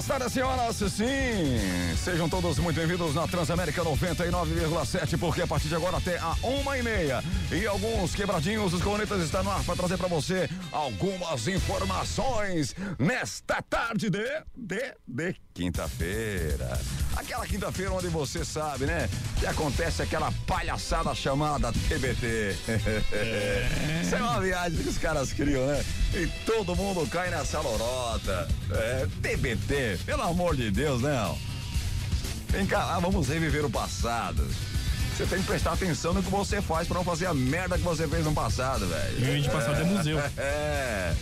Buenas tardes, senhoras. Sim, sejam todos muito bem-vindos na Transamérica 99,7, porque a partir de agora até a uma e meia e alguns quebradinhos, os cornetas estão no ar para trazer para você algumas informações nesta tarde de, de, de quinta-feira. Aquela quinta-feira onde você sabe, né, que acontece aquela palhaçada chamada TBT. É. Isso é uma viagem que os caras criam, né? E todo mundo cai nessa lorota. É, TBT, pelo amor de Deus, né? Vem cá, ah, vamos reviver o passado. Você tem que prestar atenção no que você faz pra não fazer a merda que você fez no passado, velho. E de passado é museu. É.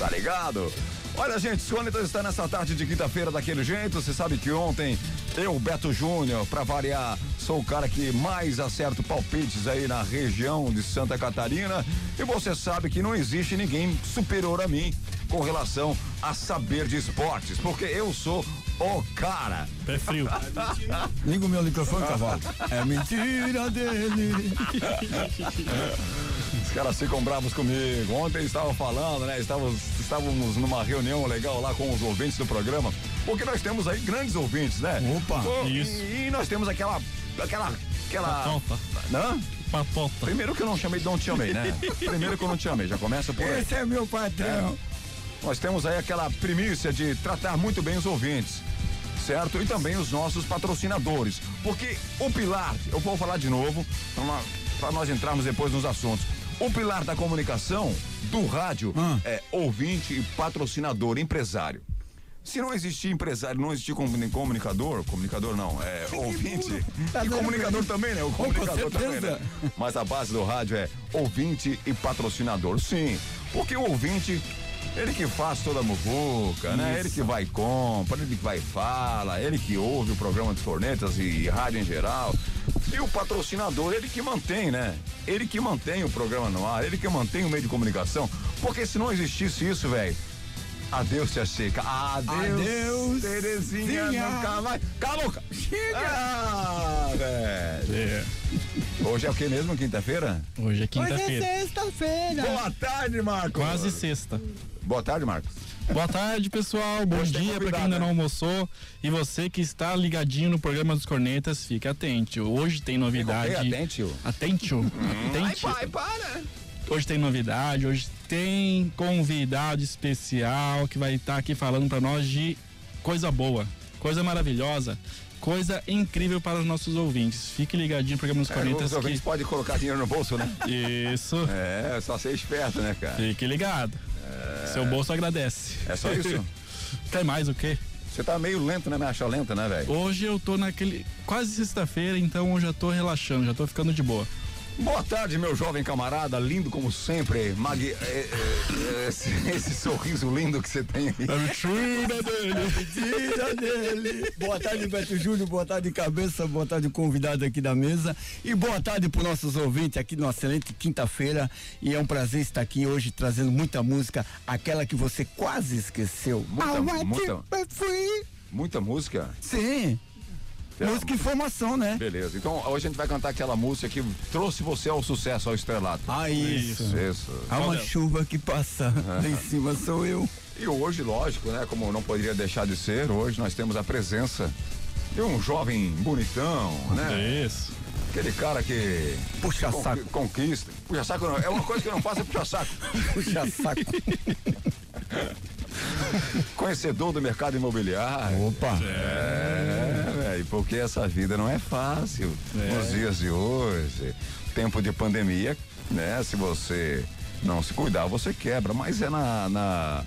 Tá ligado? Olha, gente, o Sônitas está nessa tarde de quinta-feira daquele jeito. Você sabe que ontem eu, Beto Júnior, pra variar, sou o cara que mais acerta palpites aí na região de Santa Catarina. E você sabe que não existe ninguém superior a mim com relação a saber de esportes, porque eu sou o cara. Pé frio. Liga o meu microfone, cavalo. É mentira dele. Os caras ficam bravos comigo. Ontem estavam falando, né? Estávamos, estávamos numa reunião legal lá com os ouvintes do programa, porque nós temos aí grandes ouvintes, né? Opa, Pô, isso. E, e nós temos aquela. aquela. aquela. Patota. Hã? Patota. Primeiro que eu não chamei, não te chamei, né? Primeiro que eu não te chamei, já começa por aí. esse é meu patrão. Nós temos aí aquela primícia de tratar muito bem os ouvintes, certo? E também os nossos patrocinadores. Porque o pilar, eu vou falar de novo, para nós entrarmos depois nos assuntos. O pilar da comunicação do rádio Ah. é ouvinte e patrocinador, empresário. Se não existir empresário, não existir comu- comunicador, comunicador não, é ouvinte. Tá E comunicador também, né? O Com comunicador também, certeza. né? Mas a base do rádio é ouvinte e patrocinador. Sim, porque o ouvinte, ele que faz toda a muvuca, né? Ele que vai e compra, ele que vai e fala, ele que ouve o programa dos cornetas e rádio em geral. E o patrocinador, ele que mantém, né? Ele que mantém o programa no ar, ele que mantém o meio de comunicação. Porque se não existisse isso, velho. Adeus, tia Chica. Adeus, Adeus, Terezinha. Zinha. Nunca mais. Cala a boca. Chega. Ah, velho. É. Hoje é o que mesmo? Quinta-feira? Hoje é Hoje é quinta-feira. sexta-feira. Boa tarde, Marcos. Quase sexta. Boa tarde, Marcos. Boa tarde, pessoal. Bom Hoje dia pra convidado, quem ainda né? não almoçou. E você que está ligadinho no programa dos Cornetas, fique atento. Hoje tem novidade. Bem atento. Atento. Ai, pai, para. Hoje tem novidade, hoje tem convidado especial que vai estar aqui falando pra nós de coisa boa, coisa maravilhosa, coisa incrível para os nossos ouvintes. Fique ligadinho no programa dos É, Cornetas os ouvintes que... podem colocar dinheiro no bolso, né? Isso. É, só ser esperto, né, cara? Fique ligado. Seu bolso agradece. É só isso? Quer mais o quê? Você tá meio lento, né? Me acha lento, né, velho? Hoje eu tô naquele. Quase sexta-feira, então eu já tô relaxando, já tô ficando de boa. Boa tarde, meu jovem camarada, lindo como sempre. Mag... é, é, é, esse, esse sorriso lindo que você tem aí. A mentira dele. Tira dele. Boa tarde, Beto Júnior. Boa tarde, cabeça. Boa tarde, convidado aqui da mesa. E boa tarde para nossos ouvintes aqui numa excelente quinta-feira. E é um prazer estar aqui hoje trazendo muita música, aquela que você quase esqueceu. Muita- muita-. Muita música? Sim. Música e formação, né? Beleza. Então hoje a gente vai cantar aquela música que trouxe você ao sucesso, ao estrelato. Ah, isso. Isso. Há uma chuva que passa, lá em cima sou eu. E hoje, lógico, né? Como não poderia deixar de ser, hoje nós temos a presença de um jovem bonitão, né? Isso. Aquele cara que Puxa con- saco. conquista. Puxa saco não, é uma coisa que eu não faço é puxar saco. Puxa saco. Conhecedor do mercado imobiliário. Opa. É, velho, porque essa vida não é fácil É. nos dias de hoje. Tempo de pandemia, né? Se você não se cuidar, você quebra. Mas é na, na-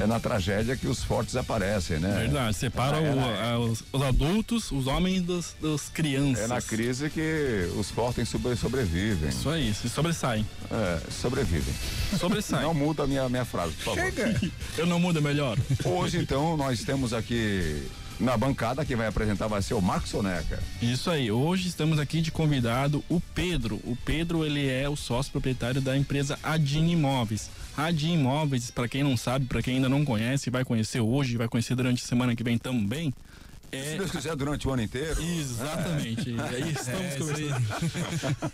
é na tragédia que os fortes aparecem, né? Verdade. Separa É, o- na- a- os, os adultos, os homens dos, dos crianças. É na crise que os fortes sobre- sobrevivem. Isso aí, se sobressaem. É, sobrevivem. Sobressaem. Não muda a minha, minha frase, por favor. Chega. Eu não mudo, é melhor. Hoje, então, nós temos aqui na bancada, quem vai apresentar vai ser o Marcos Soneca. Isso aí, hoje estamos aqui de convidado o Pedro. O Pedro, ele é o sócio proprietário da empresa Adin Imóveis. Adin Imóveis, para quem não sabe, para quem ainda não conhece, vai conhecer hoje, vai conhecer durante a semana que vem também. Se É, Deus quiser, durante o ano inteiro. Exatamente. E aí estamos conversando.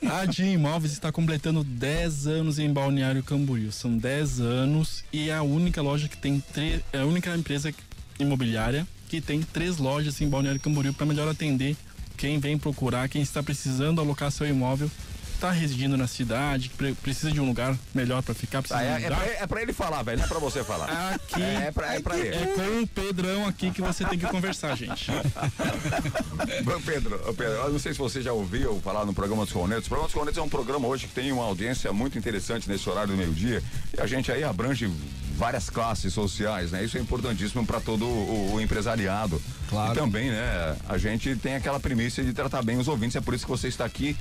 A Dia Imóveis está completando 10 anos em Balneário Camboriú. São 10 anos e é a única loja que tem três. É a única empresa imobiliária que tem três lojas em Balneário Camboriú para melhor atender quem vem procurar, quem está precisando alocar seu imóvel está residindo na cidade, que precisa de um lugar melhor para ficar, precisa ah, é, é, pra, é pra ele falar, velho, não é pra você falar. Aqui é, é, pra, é pra ele. É com o Pedrão aqui que você tem que conversar, gente. Pedro, Pedro, eu não sei se você já ouviu falar no programa dos Cornetos. O programa dos Cornetos é um programa hoje que tem uma audiência muito interessante nesse horário do meio-dia e a gente aí abrange várias classes sociais, né? Isso é importantíssimo para todo o, o, empresariado. Claro. E também, né? A gente tem aquela premissa de tratar bem os ouvintes, é por isso que você está aqui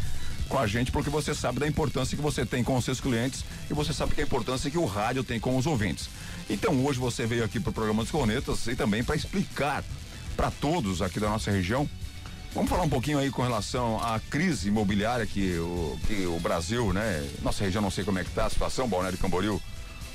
com a gente, porque você sabe da importância que você tem com os seus clientes e você sabe que a importância que o rádio tem com os ouvintes. Então hoje você veio aqui para o programa dos Cornetas e também para explicar para todos aqui da nossa região. Vamos falar um pouquinho aí com relação à crise imobiliária que o, que o Brasil, né? Nossa região não sei como é que tá a situação, Balneário Camboriú,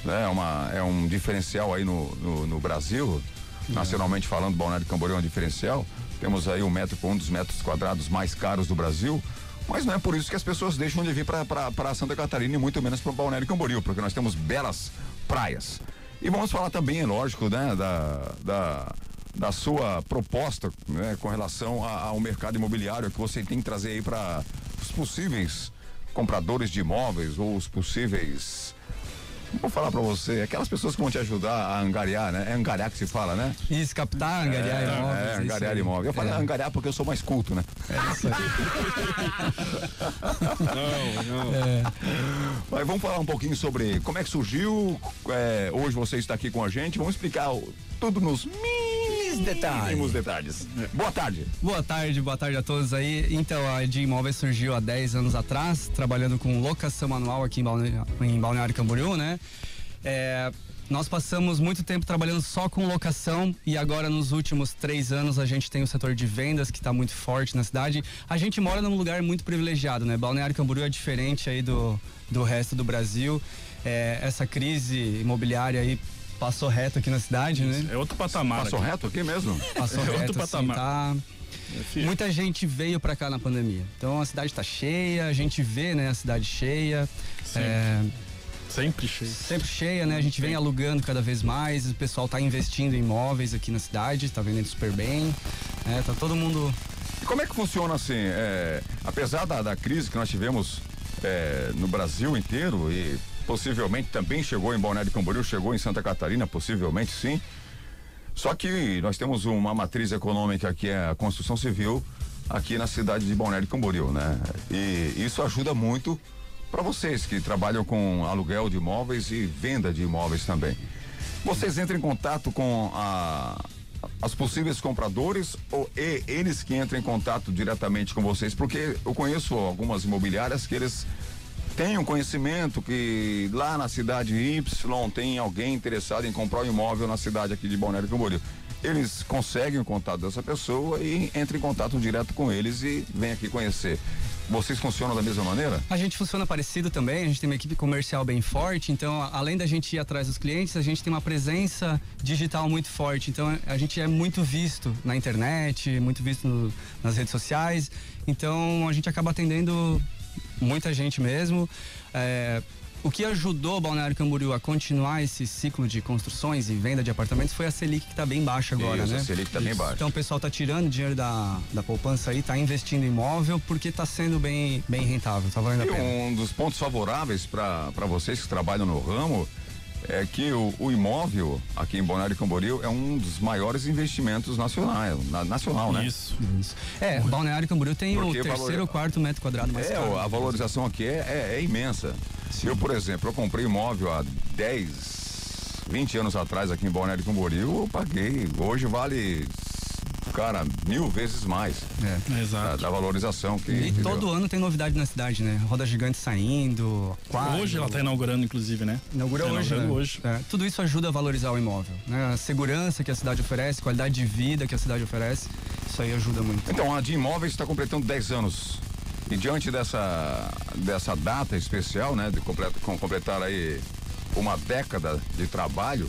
né? É, uma, é um diferencial aí no, no, no Brasil, é. nacionalmente falando, Balneário Camboriú é um diferencial. Temos aí um metro com um dos metros quadrados mais caros do Brasil. Mas não é por isso que as pessoas deixam de vir para Santa Catarina e muito menos para Balneário Camboriú, porque nós temos belas praias. E vamos falar também, lógico, né, da, da, da sua proposta né, com relação ao mercado imobiliário que você tem que trazer aí para os possíveis compradores de imóveis ou os possíveis Vou falar pra você, aquelas pessoas que vão te ajudar a angariar, né? É angariar que se fala, né? Isso, captar, angariar é, imóveis. É, angariar imóveis. Eu falo é. angariar porque eu sou mais culto, né? É isso aí. não, não. É. Mas vamos falar um pouquinho sobre como é que surgiu. É, hoje você está aqui com a gente. Vamos explicar tudo nos mínimos detalhes. detalhes. Boa tarde. Boa tarde, boa tarde a todos aí. Então, a de Imóveis surgiu há 10 anos atrás, trabalhando com locação manual aqui em Balneário, em Balneário Camboriú, né? É, nós passamos muito tempo trabalhando só com locação e agora nos últimos três anos a gente tem o setor de vendas que está muito forte na cidade. A gente mora num lugar muito privilegiado, né? Balneário Camboriú é diferente aí do, do resto do Brasil. É, essa crise imobiliária aí passou reto aqui na cidade, né? É outro patamar. Passou aqui. reto aqui mesmo? Passou é reto, outro assim, patamar. Tá... É Muita gente veio para cá na pandemia. Então a cidade está cheia, a gente vê, né, a cidade cheia. Sempre. É... Sempre cheia. Sempre cheia, né? A gente vem alugando cada vez mais, o pessoal está investindo em imóveis aqui na cidade, está vendendo super bem. É, tá todo mundo. E como é que funciona assim? É, apesar da, da crise que nós tivemos é, no Brasil inteiro e possivelmente também chegou em Balneário Camboriú, chegou em Santa Catarina, possivelmente sim. Só que nós temos uma matriz econômica que é a construção civil aqui na cidade de Balneário Camboriú, né? E isso ajuda muito para vocês que trabalham com aluguel de imóveis e venda de imóveis também. Vocês entram em contato com a, as possíveis compradores ou e, eles que entram em contato diretamente com vocês? Porque eu conheço algumas imobiliárias que eles tem um conhecimento que lá na cidade Y tem alguém interessado em comprar um imóvel na cidade aqui de Balneário Camboriú. Eles conseguem o contato dessa pessoa e entram em contato direto com eles e vêm aqui conhecer. Vocês funcionam da mesma maneira? A gente funciona parecido também, a gente tem uma equipe comercial bem forte, então além da gente ir atrás dos clientes, a gente tem uma presença digital muito forte, então a gente é muito visto na internet, muito visto no, nas redes sociais, então a gente acaba atendendo muita gente mesmo. É, o que ajudou o Balneário Camboriú a continuar esse ciclo de construções e venda de apartamentos foi a Selic que está bem baixa agora, Isso, né? A Selic está bem baixa. Então o pessoal está tirando dinheiro da, da poupança aí, está investindo em imóvel porque está sendo bem, bem rentável, tá valendo a pena. Um dos pontos favoráveis para vocês que trabalham no ramo é que o, o, imóvel aqui em Balneário Camboriú é um dos maiores investimentos nacionais, na, nacional, né? Isso. Isso. É, Balneário Camboriú tem Porque o terceiro ou quarto metro quadrado mais É, caro. a valorização aqui é, é, é imensa. Sim. Eu, por exemplo, eu comprei imóvel há 10, 20 anos atrás aqui em Balneário Camboriú, eu paguei. Hoje vale cara, mil vezes mais. É, exato. Da, da valorização que. E todo ano tem novidade na cidade, né? Roda gigante saindo. Quadro. Hoje ela está inaugurando, inclusive, né? Inaugura tá hoje. Né? hoje. É, tudo isso ajuda a valorizar o imóvel. Né? A segurança que a cidade oferece, qualidade de vida que a cidade oferece, isso aí ajuda muito. Então, a de imóveis está completando 10 anos. E diante dessa, dessa data especial, né? De completar, completar aí uma década de trabalho,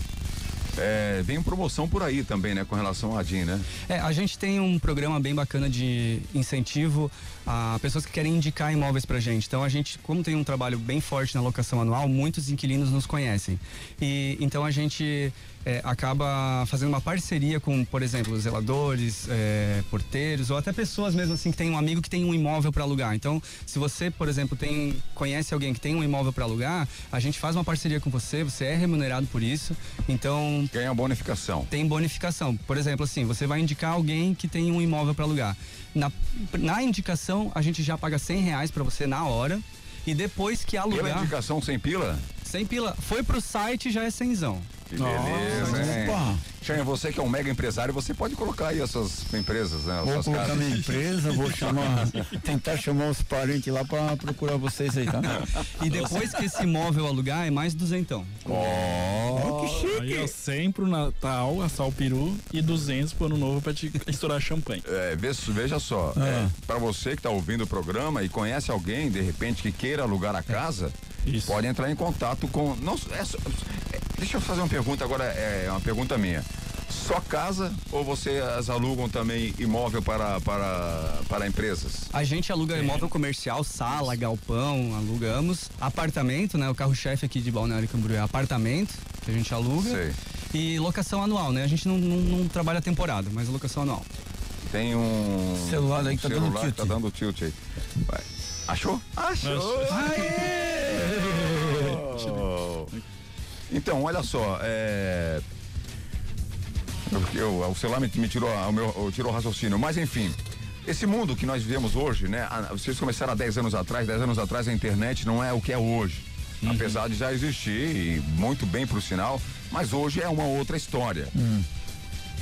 é, vem promoção por aí também, né? Com relação à DIN, né? É, a gente tem um programa bem bacana de incentivo a pessoas que querem indicar imóveis pra gente. Então a gente, como tem um trabalho bem forte na locação anual, muitos inquilinos nos conhecem. E então a gente é, acaba fazendo uma parceria com, por exemplo, zeladores, é, porteiros ou até pessoas mesmo assim que tem um amigo que tem um imóvel para alugar. Então, se você, por exemplo, tem conhece alguém que tem um imóvel para alugar, a gente faz uma parceria com você, você é remunerado por isso. Então, ganha bonificação. Tem bonificação. Por exemplo, assim, você vai indicar alguém que tem um imóvel para alugar. Na, na indicação, a gente já paga 100 reais para você na hora. E depois que alugar. Pela indicação sem pila? Sem pila. Foi pro site já é cenzão. Que beleza, hein? Xanha, você que é um mega empresário, você pode colocar aí as suas empresas, né? Vou colocar casas. minha empresa, vou chamar, tentar chamar os parentes lá para procurar vocês aí, tá? E depois que esse imóvel alugar, é mais duzentão. Oh, que chique! Aí é 100 pro Natal, assar o peru e 200 pro ano novo pra te estourar champanhe. É, veja só, ah. é, pra você que tá ouvindo o programa e conhece alguém, de repente, que queira alugar a casa, Isso. pode entrar em contato com... Não, é, é, deixa eu fazer uma pergunta agora, é uma pergunta minha só casa ou vocês alugam também imóvel para, para, para empresas? A gente aluga é. imóvel comercial, sala, galpão, alugamos. Apartamento, né? O carro-chefe aqui de Balneário Camboriú é apartamento, que a gente aluga. Sei. E locação anual, né? A gente não, não, não trabalha temporada, mas locação anual. Tem um celular aí que tá dando tilt. Tá dando tilt aí. Vai. Achou? Achou! Aê! Oh. Então, olha só, é eu, o celular me, me tirou, o meu, tirou o raciocínio. Mas enfim, esse mundo que nós vivemos hoje, né? Vocês começaram há 10 anos atrás, 10 anos atrás a internet não é o que é hoje. Uhum. Apesar de já existir, e muito bem pro sinal, mas hoje é uma outra história. Uhum.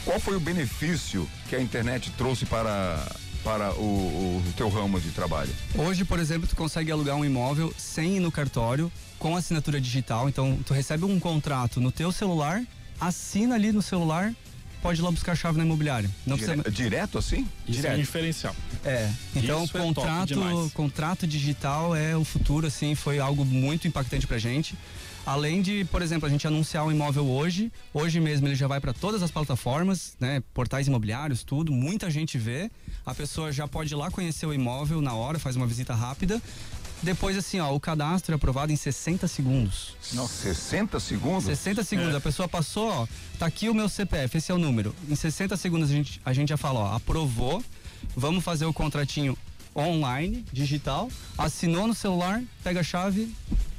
Qual foi o benefício que a internet trouxe para para o, o, teu ramo de trabalho? Hoje, por exemplo, tu consegue alugar um imóvel sem ir no cartório, com assinatura digital. Então, tu recebe um contrato no teu celular, assina ali no celular pode ir lá buscar a chave na imobiliária. Não Dire precisa... Direto assim? Isso Direto. é diferencial. É. Então, Isso contrato, é contrato digital é o futuro, assim, foi algo muito impactante pra gente. Além de, por exemplo, a gente anunciar um imóvel hoje, hoje mesmo ele já vai para todas as plataformas, né, portais imobiliários, tudo, muita gente vê. A pessoa já pode ir lá conhecer o imóvel na hora, faz uma visita rápida depois, assim, ó, o cadastro é aprovado em 60 segundos. Não, 60 segundos? 60 segundos. É. A pessoa passou, ó, tá aqui o meu CPF, esse é o número. Em 60 segundos a gente, a gente já fala, ó, aprovou, vamos fazer o contratinho online, digital, assinou no celular, pega a chave,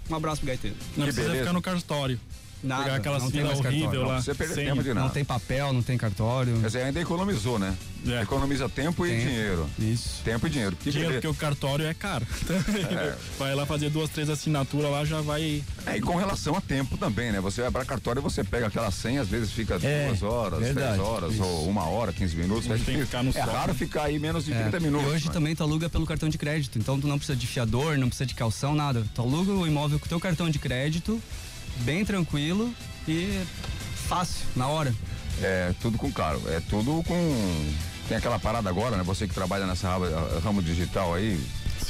um abraço pro gaiteiro. Não que precisa beleza. ficar no cartório. Nada, Pegar aquela fila horrível lá. Você perdeu tempo de nada. Não tem papel, não tem cartório. Quer dizer, ainda economizou, né? É. Economiza tempo, tempo, e dinheiro. Isso. Tempo e dinheiro. Dinheiro, porque o cartório é caro. É. Vai lá fazer duas, três assinaturas lá, já vai. É, e com relação a tempo também, né? Você vai para cartório, você pega aquela senha, às vezes fica é, duas horas, verdade, três horas, isso. ou uma hora, 15 minutos. É, tem ficar no é raro ficar aí menos de é. 30 minutos. E hoje mas... também tu aluga pelo cartão de crédito. Então tu não precisa de fiador, não precisa de calção, nada. Tu aluga o imóvel com o teu cartão de crédito, bem tranquilo e fácil, na hora. É, tudo com claro, é tudo com. Tem aquela parada agora, né? Você que trabalha nessa ramo digital aí,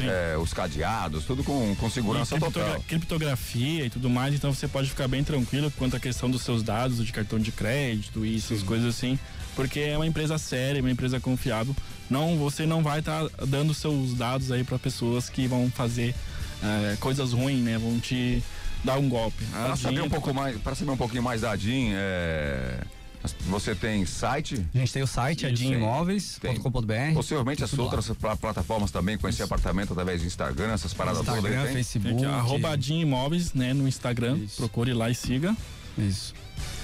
é, os cadeados, tudo com, com segurança e total. Criptografia e tudo mais, então você pode ficar bem tranquilo quanto à questão dos seus dados de cartão de crédito e essas Sim. coisas assim, porque é uma empresa séria, uma empresa confiável. Não, você não vai estar tá dando seus dados aí para pessoas que vão fazer é, coisas ruins, né? Vão te dar um golpe. Para saber um pouco mais, para saber um pouquinho mais da DIN, é... Você tem site? A gente tem o site, adimimóveis.com.br. Possivelmente as outras lá. plataformas também, conhecer Isso. apartamento através do Instagram, essas paradas Instagram, todas. Instagram, Facebook. arroba Adimimóveis, né, no Instagram. Isso. Procure lá e siga. Isso.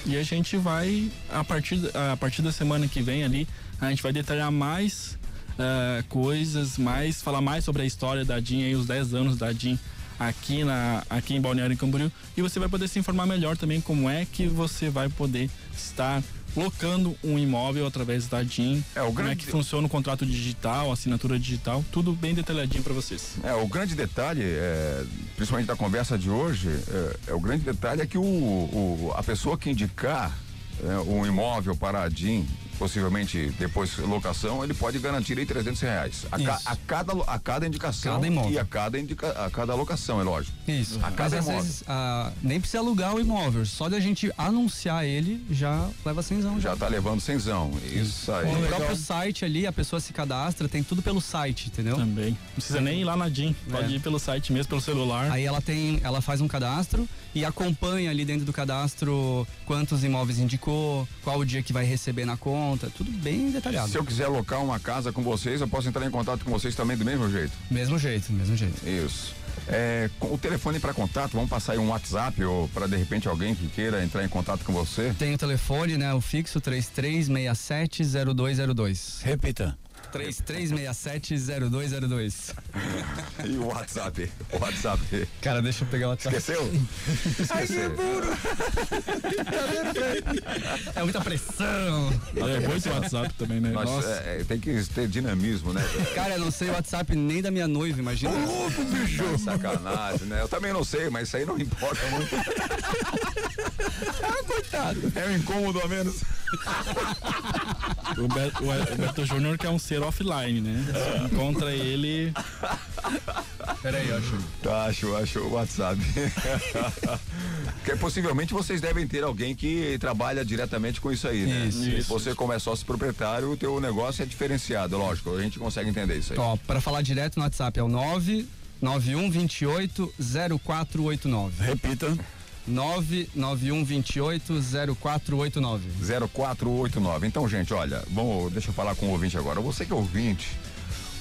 E a gente vai, a partir, a partir da semana que vem ali, a gente vai detalhar mais uh, coisas, mais, falar mais sobre a história da DIN e os 10 anos da DIN aqui, na, aqui em Balneário Camboriú e você vai poder se informar melhor também como é que você vai poder estar locando um imóvel através da DIN, é, o grande... como é que funciona o contrato digital, assinatura digital, tudo bem detalhadinho para vocês. É, o grande detalhe, é, principalmente da conversa de hoje, é, é, o grande detalhe é que o, o a pessoa que indicar é, um imóvel para a DIN possivelmente depois locação, ele pode garantir aí 300 reais. A, ca, a cada, a cada indicação Cada imóvel. e a cada, indica, a cada locação, é lógico. Isso. A Mas cada às imóvel. vezes ah, nem precisa alugar o imóvel. Só de a gente anunciar ele já leva cenzão. Já tá levando cenzão. Isso aí. No próprio site ali, a pessoa se cadastra, tem tudo pelo site, entendeu? Também. Não precisa nem ir lá na DIN. Pode É. ir pelo site mesmo, pelo celular. Aí ela tem, ela faz um cadastro e acompanha ali dentro do cadastro quantos imóveis indicou, qual o dia que vai receber na conta, tudo bem detalhado. Se eu quiser alocar uma casa com vocês, eu posso entrar em contato com vocês também do mesmo jeito. Mesmo jeito, mesmo jeito. Isso. É, com o telefone para contato, vamos passar aí um WhatsApp ou para de repente alguém que queira entrar em contato com você. Tem o telefone, né, o fixo 33670202. Repita. 33670202. E o WhatsApp? O WhatsApp. Cara, deixa eu pegar o WhatsApp. Esqueceu? Esqueceu. É muita pressão. É bom esse WhatsApp também, né? Mas, Nossa. é, é, tem que ter dinamismo, né? Cara, eu não sei o WhatsApp nem da minha noiva, imagina. Sacanagem, né? Eu também não sei, mas isso aí não importa muito. ah, coitado. É um incômodo a menos. O, Beto, o Beto Júnior que é um ser offline, né? Você encontra ele. Peraí, acho. Tá, acho, acho o WhatsApp. Porque possivelmente vocês devem ter alguém que trabalha diretamente com isso aí, né? Isso, isso, Você, como é sócio proprietário, o teu negócio é diferenciado, lógico. A gente consegue entender isso aí. Ó, pra falar direto no WhatsApp é o 99128 0489. Repita. 99128 0489. 0489. Então, gente, olha, vamos, deixa eu falar com o ouvinte agora. Você que é ouvinte,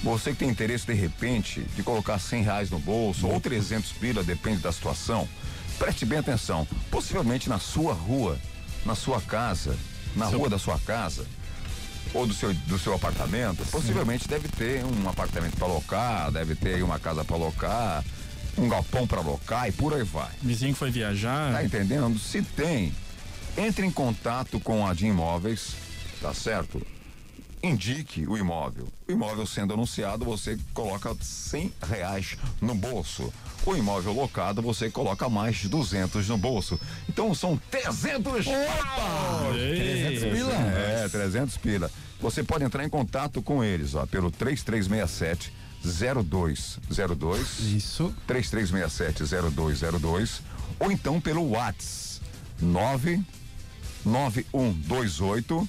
você que tem interesse de repente de colocar 100 reais no bolso ou 300 pila, depende da situação, preste bem atenção. Possivelmente na sua rua, na sua casa, na rua da sua casa ou do seu, do seu apartamento, possivelmente deve ter um apartamento para alocar, deve ter aí uma casa para alocar, um galpão para alocar e por aí vai. Vizinho que foi viajar. Tá entendendo? Se tem, entre em contato com a de imóveis, tá certo? Indique o imóvel. O imóvel sendo anunciado, você coloca 100 reais no bolso. O imóvel locado, você coloca mais de 200 no bolso. Então são 300 Opa! 300 pila. É, 300 pila. Você pode entrar em contato com eles, ó, pelo 3367 0202 Isso. 3367-0202 ou então pelo Whats 99128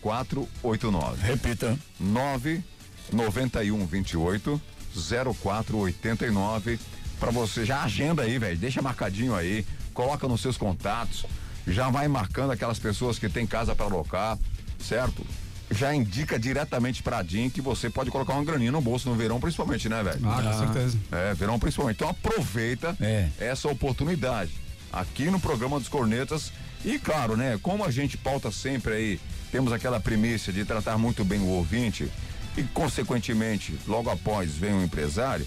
0489 Repita. 99128 0489 para você já agenda aí, velho, deixa marcadinho aí, coloca nos seus contatos, já vai marcando aquelas pessoas que tem casa para alocar, certo? Já indica diretamente pra DIN que você pode colocar uma graninha no bolso no verão, principalmente, né, velho? Ah, com certeza. É, verão principalmente. Então aproveita É. essa oportunidade aqui no programa dos Cornetas. E claro, né, como a gente pauta sempre aí, temos aquela premissa de tratar muito bem o ouvinte e consequentemente, logo após vem o empresário,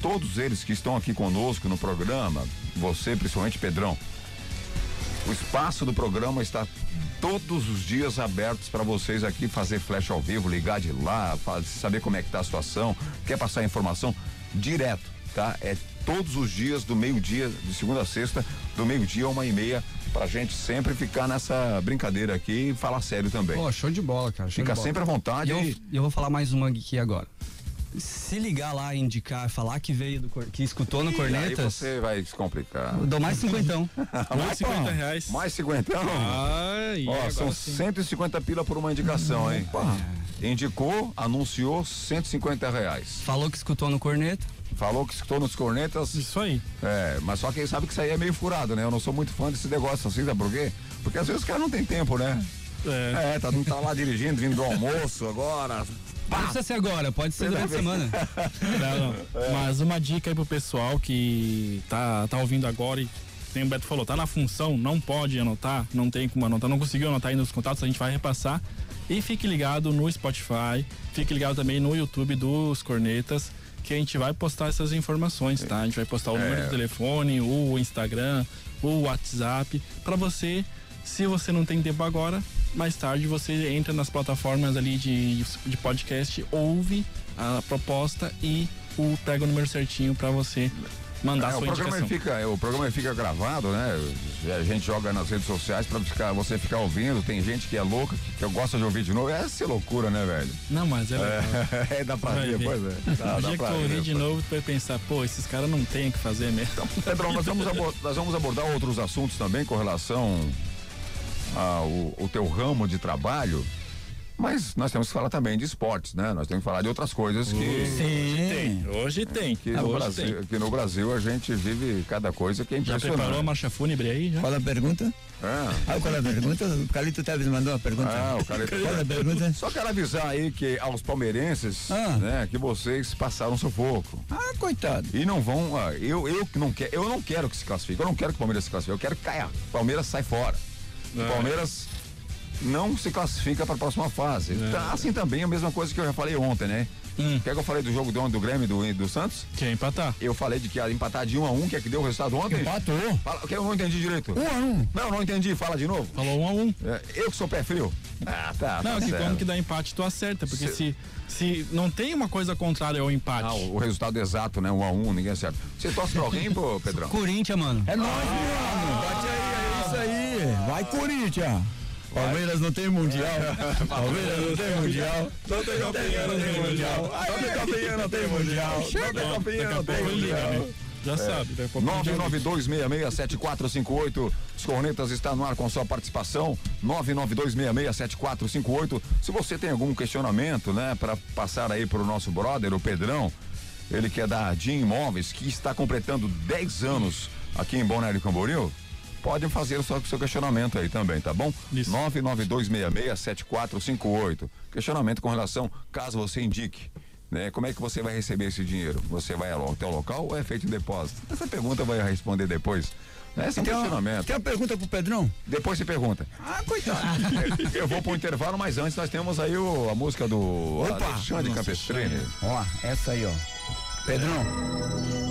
todos eles que estão aqui conosco no programa, você principalmente Pedrão, o espaço do programa está todos os dias abertos para vocês aqui fazer flash ao vivo, ligar de lá, saber como é que tá a situação, quer passar informação direto, tá? É todos os dias do meio-dia, de segunda a sexta, do meio-dia a uma e meia, pra gente sempre ficar nessa brincadeira aqui e falar sério também. Pô, show de bola, cara. show Fica de bola. sempre à vontade E eu, e- e eu vou falar mais uma aqui agora. Se ligar lá, indicar, falar que veio do que escutou no E aí Cornetas, você vai se complicar. eu dou mais cinquentão. mais 50 reais. Mais 50? Ai, Ó, são sim. 150 pila por uma indicação, hein? Indicou, anunciou 150 reais. Falou que escutou no Corneta. Falou que escutou nos cornetas. Isso aí. É, mas só quem sabe que isso aí é meio furado, né? Eu não sou muito fã desse negócio assim, sabe por quê? Porque às vezes o cara não tem tempo, né? É. É, tá, não tá lá dirigindo, vindo do almoço agora. Não precisa ser agora, pode ser durante a semana. Não, não. É. Mas uma dica aí pro pessoal que tá, tá ouvindo agora e tem o Beto falou, tá na função, não pode anotar, não tem como anotar, não conseguiu anotar aí nos contatos, a gente vai repassar. E fique ligado no Spotify, fique ligado também no YouTube dos Cornetas, que a gente vai postar essas informações, tá? A gente vai postar o número É. do telefone, o Instagram, o WhatsApp, para você, se você não tem tempo agora, mais tarde você entra nas plataformas ali de, de podcast, ouve a proposta e o, pega o número certinho para você mandar É, sua o, programa indicação. fica, é, o programa fica gravado, né? A gente joga nas redes sociais pra ficar, você ficar ouvindo. Tem gente que é louca, que, que gosta de ouvir de novo. Essa é loucura, né, velho? Não, mas é legal. É, dá pra ver, pois é. Dá, o dá dia que tu ouvir de pô. novo, tu vai pensar, pô, esses caras não tem o que fazer mesmo. Pedrão, nós vamos, abor- nós vamos abordar outros assuntos também com relação ao o teu ramo de trabalho. Mas nós temos que falar também de esportes, né? Nós temos que falar de outras coisas que, Sim. Hoje tem. que, no, Hoje Brasil, que no Brasil a gente vive cada coisa que é Já preparou a impressionante. marcha fúnebre aí? Já? Qual a pergunta? É. Ah, qual é a pergunta? O Calito Teves mandou a pergunta. Ah, o Calito Qual a pergunta? Só quero avisar aí que aos palmeirenses, Ah. né, que vocês passaram sufoco. Ah, coitado. E não vão, ah, eu, eu que não quero, eu não quero que se classifique, eu não quero que o Palmeiras se classifique, eu quero que caia. O Palmeiras sai fora. O É. Palmeiras não se classifica para a próxima fase. Tá, assim também a mesma coisa que eu já falei ontem, né? Hum. Quer que eu falei do jogo de ontem do Grêmio e do, do Santos? Quer empatar? Eu falei de que ia empatar de um a um, que é que deu o resultado ontem? Empatou. Fala, que eu não entendi direito. Um a um. Não, não entendi, fala de novo. Falou um a um. É, eu que sou pé frio. Ah, tá. Não, tá que certo. como que dá empate, tu acerta. Porque Se- se, se não tem uma coisa contrária ao empate. Ah, o, o resultado exato, né? Um a um, ninguém acerta. Você torce pra alguém, pô, Pedrão? Corinthians, mano. É nóis, mano. Bate aí, é isso aí. Vai, Corinthians. Palmeiras não tem mundial. Palmeiras não tem mundial. Não tem campeão, não tem mundial. Não tem campeão, não tem mundial. Não tem Daqui a campeão, não tem mundial. Já sabe. Ele liga. 992667458. Os Cornetas está no ar com sua participação. 992667458. Se você tem algum questionamento, né, para passar aí pro nosso brother, o Pedrão, ele que é da Jim Imóveis, que está completando 10 anos aqui em Balneário Camboriú, pode fazer o seu, seu questionamento aí também, tá bom? Isso. 992667458. Questionamento com relação, caso você indique. Né? Como é que você vai receber esse dinheiro? Você vai ao hotel local ou é feito em depósito? Essa pergunta vai responder depois. Esse é um Tem uma, questionamento. tem uma pergunta pro Pedrão? Depois você pergunta. Ah, coitado. Eu vou pro intervalo, mas antes nós temos aí o- a música do Opa! Alexandre Nossa, Campestrini. Ó, essa aí, ó. Pedrão,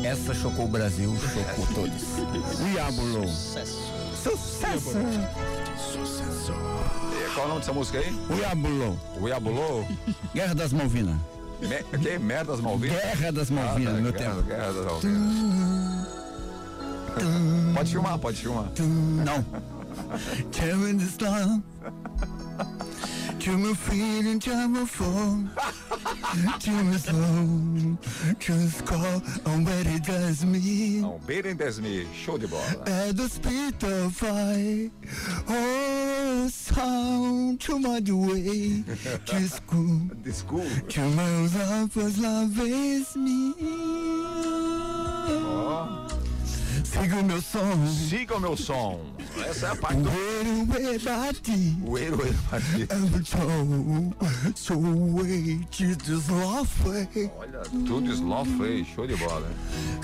essa chocou o Brasil, chocou todos. Diablo. Sucesso. E qual é o nome dessa música aí? Diablo. O Iabulô? Guerra das Malvinas. Me, que? Merdas Malvinas? Guerra das Ah, Malvinas, tá, no meu Guerra- tempo. Guerra das Malvinas. Pode filmar, pode filmar. Não. This love. To me feeling, to me phone. To me slow. Just call on what it does me. Beirem Desme, show de bola. At the speed of fire. Oh, sound to my way. Just cool. Desculpa. To my love was love is me. Siga o meu som. Siga o meu som. Essa é a parte do. Wait, wait, bati. So wait, away. Olha, tudo slow foi, show de bola.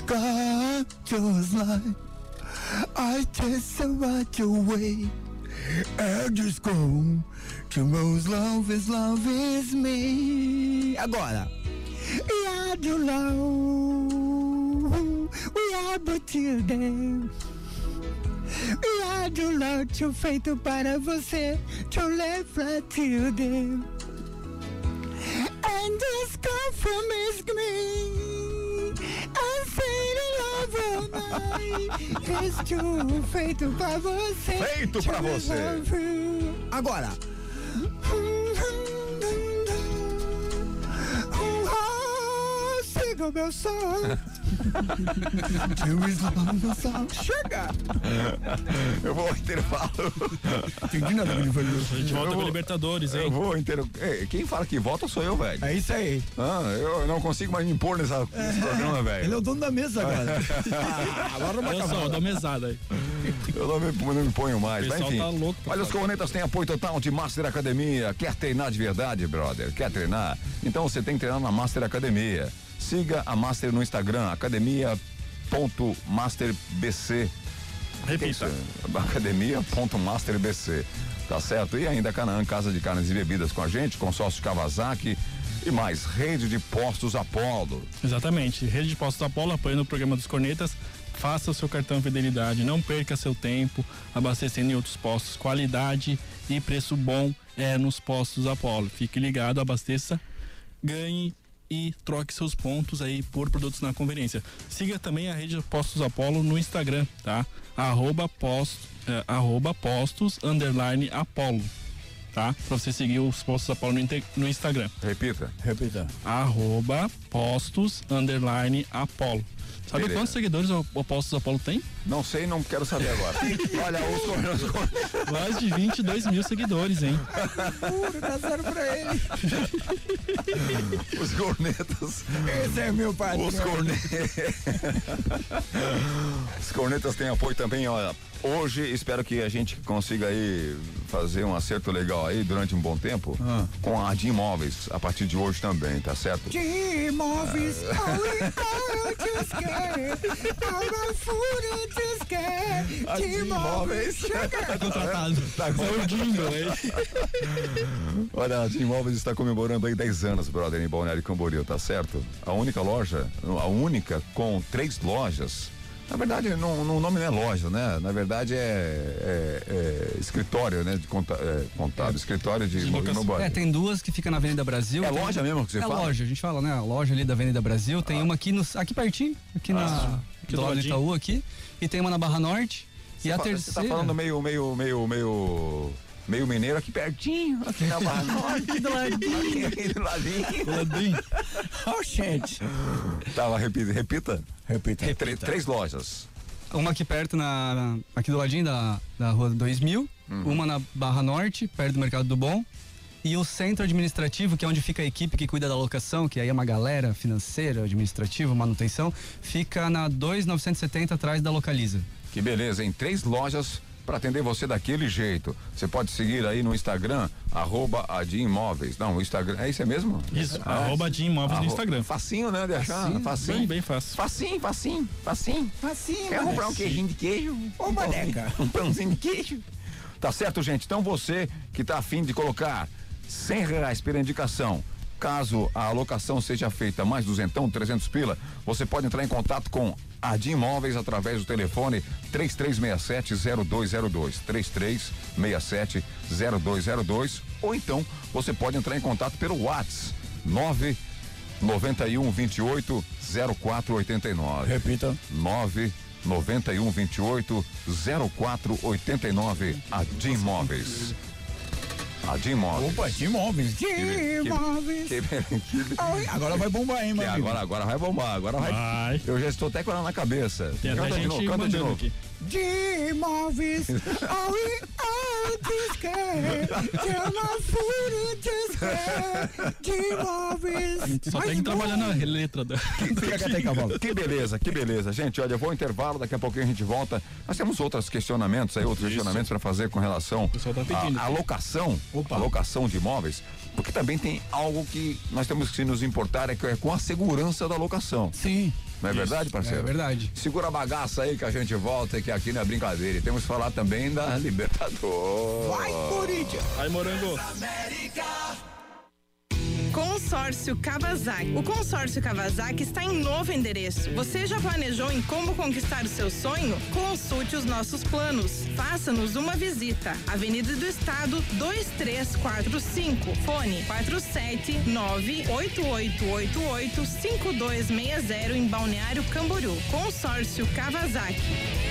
God just like I just right away. I just go to most love is love is me. Agora. We are the love. We are but children. We are the love feito para você. To live for children. And this come from his green the love all night It's true, feito pra você Feito To você. Agora O meu song Chega Eu vou ao intervalo. Entendi nada que ele falou A gente volta Eu com Libertadores, Eu hein? vou inter... Ei, Quem fala que volta sou eu, velho. É isso aí Ah, eu não consigo mais me impor nessa, nesse programa, Ele velho. é o dono da mesa agora Ah, Agora não vai Olha acabar só, dá mesada aí. Eu não me, não me ponho mais. Mas, pessoal enfim. tá louco Olha, os fazer. cornetas têm apoio total de Master Academia. Quer treinar de verdade, brother? Quer treinar? Então você tem que treinar na Master Academia. Siga a Master no Instagram, academia.masterbc. Repita. Academia.masterbc. Tá certo? E ainda Canaã, Casa de Carnes e Bebidas com a gente, consórcio Kawasaki e mais, rede de postos Apollo. Exatamente. Rede de Postos Apolo apoiando o programa dos Cornetas. Faça o seu cartão Fidelidade, não perca seu tempo abastecendo em outros postos. Qualidade e preço bom é nos postos Apolo. Fique ligado, abasteça, ganhe e troque seus pontos aí por produtos na conveniência. Siga também a rede Postos Apolo no Instagram, tá? Arroba, post, é, arroba postos underline Apolo, tá? Pra você seguir os Postos Apolo no, no Instagram. Repita. Repita. Arroba postos underline Apolo. Sabe Beleza. quantos seguidores o o Postos Apolo tem? Não sei, não quero saber agora. Olha, os, Mais de 22 mil seguidores, hein? Puro, dá zero pra ele. os cornetas. Esse é meu padrinho. Os cornetas. Os cornetas têm apoio também, olha. Hoje espero que a gente consiga aí fazer um acerto legal aí durante um bom tempo Ah. com a de imóveis a partir de hoje também, tá certo? De imóveis, oh, oh, just get, I'm a fool just get, de imóveis, chega. Contratado. Tá É o jingle aí. Olha, a de imóveis está comemorando aí 10 anos, brother, em Balneário Camboriú, tá certo? A única loja, a única com três lojas. Na verdade, não, não- o nome não é loja, né? Na verdade é, é- é escritório, né? De conta, é, contábil, escritório de, imobiliário. É, tem duas que ficam na Avenida Brasil. É tem- loja mesmo que você é fala? Ah. loja, a gente fala, né? A loja ali da Avenida Brasil. Tem uma aqui, no, aqui pertinho, aqui na, aqui do lado. Itaú aqui. E tem uma na Barra Norte. e a Você terceira... Você tá falando meio, meio, meio, meio, meio mineiro aqui pertinho, aqui na Barra Norte. do ladinho. Aqui do ladinho. Ladinho. Oh, gente. Tá, repita. repita. Repita. Três lojas. Uma aqui perto, na- aqui do ladinho da, da rua 2000. Uhum. Uma na Barra Norte, perto do Mercado do Bom. E o centro administrativo, que é onde fica a equipe que cuida da locação, que aí é uma galera financeira, administrativa, manutenção, fica na 2970 atrás da Localiza. Que beleza, em três lojas para atender você daquele jeito. Você pode seguir aí no Instagram, arroba Adimóveis. Não, o Instagram, é isso mesmo? Isso, Ah, arroba imóveis no Instagram. Facinho, né, de achar? Facinho. Bem, bem fácil. Facinho, facinho, facinho. Assim, Quer comprar um queijinho de queijo? Ô, boneca. Um pãozinho de queijo. Tá certo, gente? Então você que tá afim de colocar 100 reais pela indicação, caso a alocação seja feita mais duzentão, 300 pila, você pode entrar em contato com a de Imóveis através do telefone 3367-0202. 3367-0202. Ou então você pode entrar em contato pelo WhatsApp 9 91 28 0489. Repita. 9 91 28 0489 a Jim Móveis. A Jim Móveis. Opa, de imóveis. De Que- imóveis. que- que- Ai, Agora vai bombar, hein, amigo? agora, agora vai bombar, agora vai. Vai. Eu já estou até com ela na cabeça. Tem Canta de novo, canta de novo. aqui. De imóveis. Ai, ai, just get, chama get, de imóveis. Só Mas tem que trabalhar bom. na letra da. Fica quieto aí, cavalo. Que beleza, que beleza. Gente, olha, eu vou ao intervalo, daqui a pouquinho a gente volta. Nós temos outros questionamentos aí, outros questionamentos para fazer com relação tá à aqui. locação, a locação de imóveis, porque também tem algo que nós temos que nos importar é, que é com a segurança da locação. Sim. Não é verdade, parceiro? É verdade. Segura a bagaça aí que a gente volta, que aqui não é brincadeira. E temos que falar também da Libertadores. Vai, Corinthians. Aí, Morango. Consórcio Kawasaki. O consórcio Kawasaki está em novo endereço. Você já planejou em como conquistar o seu sonho? Consulte os nossos planos. Faça-nos uma visita. Avenida do Estado 2345. Fone 47988885260 em Balneário Camboriú. Consórcio Kawasaki.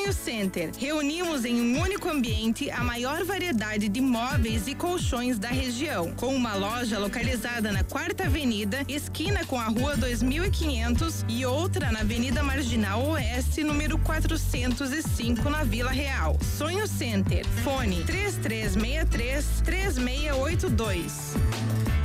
Sonho Center. Reunimos em um único ambiente a maior variedade de móveis e colchões da região, com uma loja localizada na Quarta Avenida, esquina com a Rua 2500 e outra na Avenida Marginal Oeste, número 405, na Vila Real. Sonho Center. Fone 3363 3682.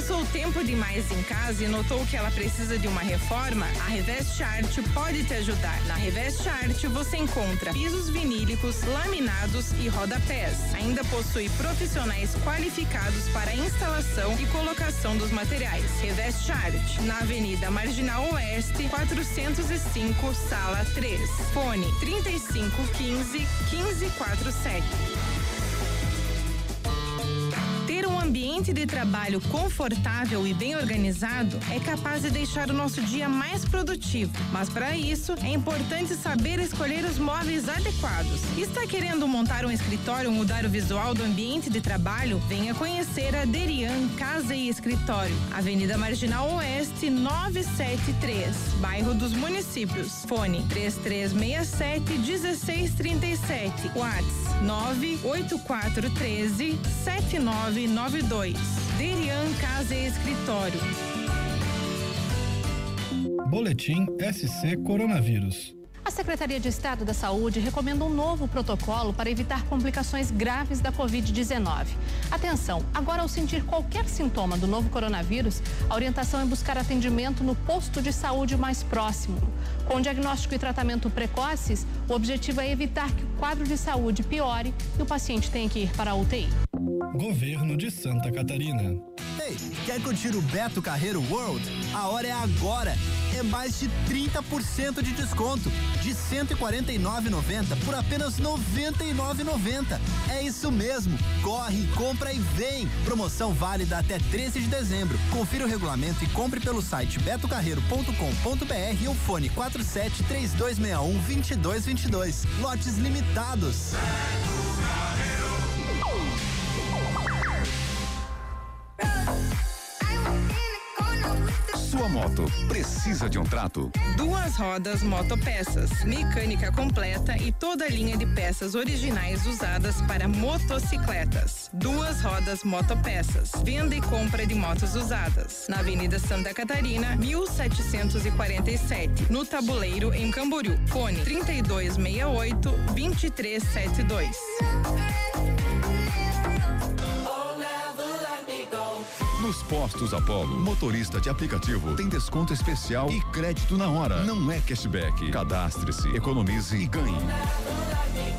Passou tempo demais em casa e notou que ela precisa de uma reforma? A Reveste Art pode te ajudar. Na Reveste Art você encontra pisos vinílicos, laminados e rodapés. Ainda possui profissionais qualificados para instalação e colocação dos materiais. Reveste Art, na Avenida Marginal Oeste, 405, sala 3. Fone 3515 1547. Um ambiente de trabalho confortável e bem organizado é capaz de deixar o nosso dia mais produtivo. Mas para isso, é importante saber escolher os móveis adequados. Está querendo montar um escritório ou mudar o visual do ambiente de trabalho? Venha conhecer a Derian Casa e Escritório, Avenida Marginal Oeste 973, bairro dos Municípios. Fone 3367 1637. WhatsApp 98413 7992. Derian Casa e Escritório. Boletim SC Coronavírus. A Secretaria de Estado da Saúde recomenda um novo protocolo para evitar complicações graves da Covid-19. Atenção, agora ao sentir qualquer sintoma do novo coronavírus, a orientação é buscar atendimento no posto de saúde mais próximo. Com diagnóstico e tratamento precoces, o objetivo é evitar que o quadro de saúde piore e o paciente tenha que ir para a UTI. Governo de Santa Catarina. Ei, quer curtir o Beto Carreiro World? A hora é agora. É mais de 30% de desconto. De 149,90 por apenas 99,90. É isso mesmo. Corre, compra e vem. Promoção válida até 13 de dezembro. Confira o regulamento e compre pelo site betocarreiro.com.br ou fone 47 3261 2222. Lotes limitados. Sua moto precisa de um trato? Duas rodas motopeças, mecânica completa e toda a linha de peças originais usadas para motocicletas. Duas rodas motopeças, venda e compra de motos usadas. Na Avenida Santa Catarina, 1747, no Tabuleiro, em Camboriú. Fone 3268 2372. Nos postos Apollo, motorista de aplicativo tem desconto especial e crédito na hora. Não é cashback. Cadastre-se, economize e ganhe.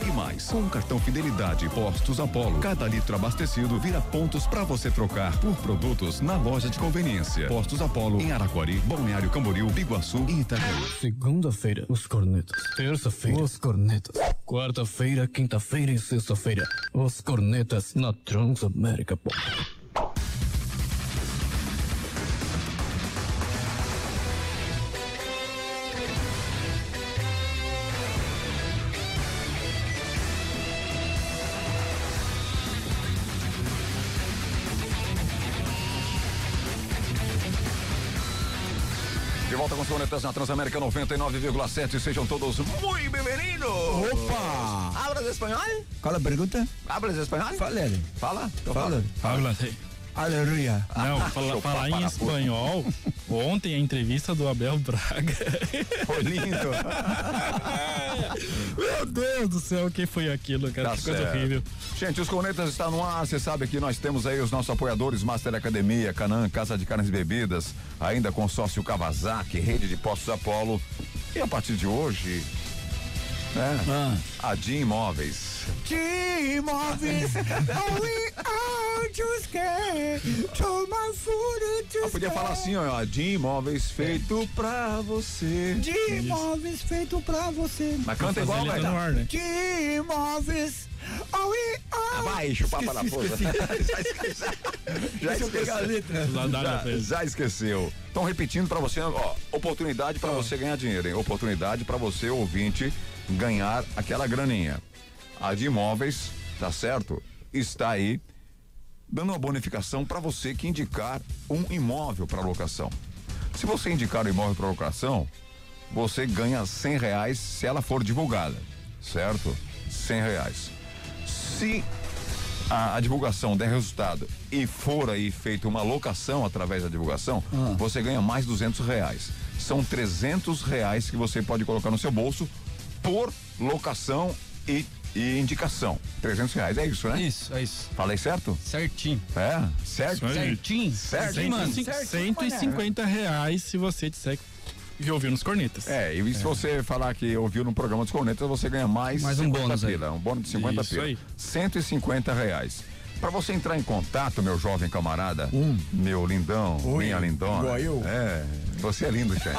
E mais, com o cartão Fidelidade Postos Apollo, cada litro abastecido vira pontos para você trocar por produtos na loja de conveniência. Postos Apollo em Araquari, Balneário Camboriú, Biguaçu e Itajaí. Segunda-feira, os cornetas. Terça-feira, os cornetas. Quarta-feira, quinta-feira e sexta-feira, os cornetas na Transamérica. Volta com os Cornetas na Transamérica 99,7. Sejam todos muito bem-vindos. Opa! Hablas espanhol? Qual a pergunta? Hablas espanhol? Fala ele. Fala. Então Fala. Fala. Aleluia. Não, fala, Chupa falar em espanhol. Ontem a entrevista do Abel Braga. Foi lindo. Meu Deus do céu, o que foi aquilo, cara? Tá que coisa certo. horrível. Gente, os Cornetas estão no ar. Você sabe que nós temos aí os nossos apoiadores: Master Academia, Canã, Casa de Carnes e Bebidas, ainda consórcio Kawasaki, Rede de Postos Apolo. E a partir de hoje, né? Ah. A Dia Imóveis. Imóveis, we are just scared to my food to Eu podia falar assim, ó, Dia Imóveis feito pra você. De imóveis feito pra você. Mas canta igual, vai. tá né? De imóveis, oh, we are. Vai, chupar para a Esqueci, força. Já esqueceu. Já Deixa eu pegar a esqueceu. letra. Lá dá Já, esqueceu. Então, repetindo pra você, ó, oportunidade pra você ganhar dinheiro, hein? Oportunidade pra você, ouvinte, ganhar aquela graninha. A de imóveis, tá certo? Está aí dando uma bonificação pra você que indicar um imóvel pra locação. Se você indicar um imóvel pra locação, você ganha cem reais se ela for divulgada, certo? Cem reais. Se a, a divulgação der resultado e for aí feita uma locação através da divulgação, você ganha mais duzentos reais. São trezentos reais que você pode colocar no seu bolso por locação e e indicação. 300 reais, é isso, né? Isso, é isso. Falei certo? Certinho. É, certo? Certinho. Certo, mano. 150 reais se você disser que ouviu nos cornetas. É, e se você falar que ouviu no programa dos cornetas, você ganha mais, Mais um 50 bônus aí. pila, um bônus de 50 Isso pila. aí. 150 reais. Pra você entrar em contato, meu jovem camarada, meu lindão, Oi, minha lindona. igual eu. É, você é lindo, Xen.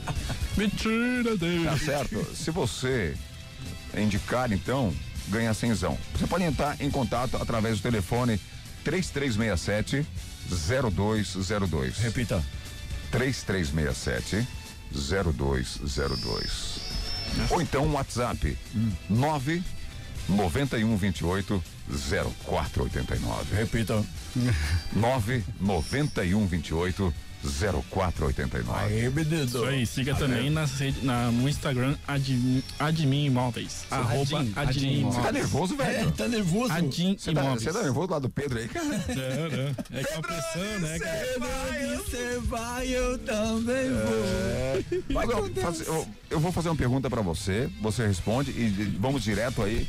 Mentira dele. Tá certo? Se você indicar, então, ganha cenzão. Você pode entrar em contato através do telefone 3367 0202. Repita. 3367 0202. Ou então um WhatsApp 9 9128 0489. Repita. 9 9128 0489. Aí, menino. Isso aí, siga também nas rede- na, no Instagram Admin, Admin Imóveis. Arroba Admin, Admin Admin Você tá Imóveis. nervoso, É, velho? tá nervoso? Admin Você tá, Imóveis. você tá nervoso lá do Pedro aí, cara? Não, não. É que é uma pressão, né, cara? Você vai, eu também vou. Mas eu, faz- eu- eu vou fazer uma pergunta pra você, você responde e vamos direto aí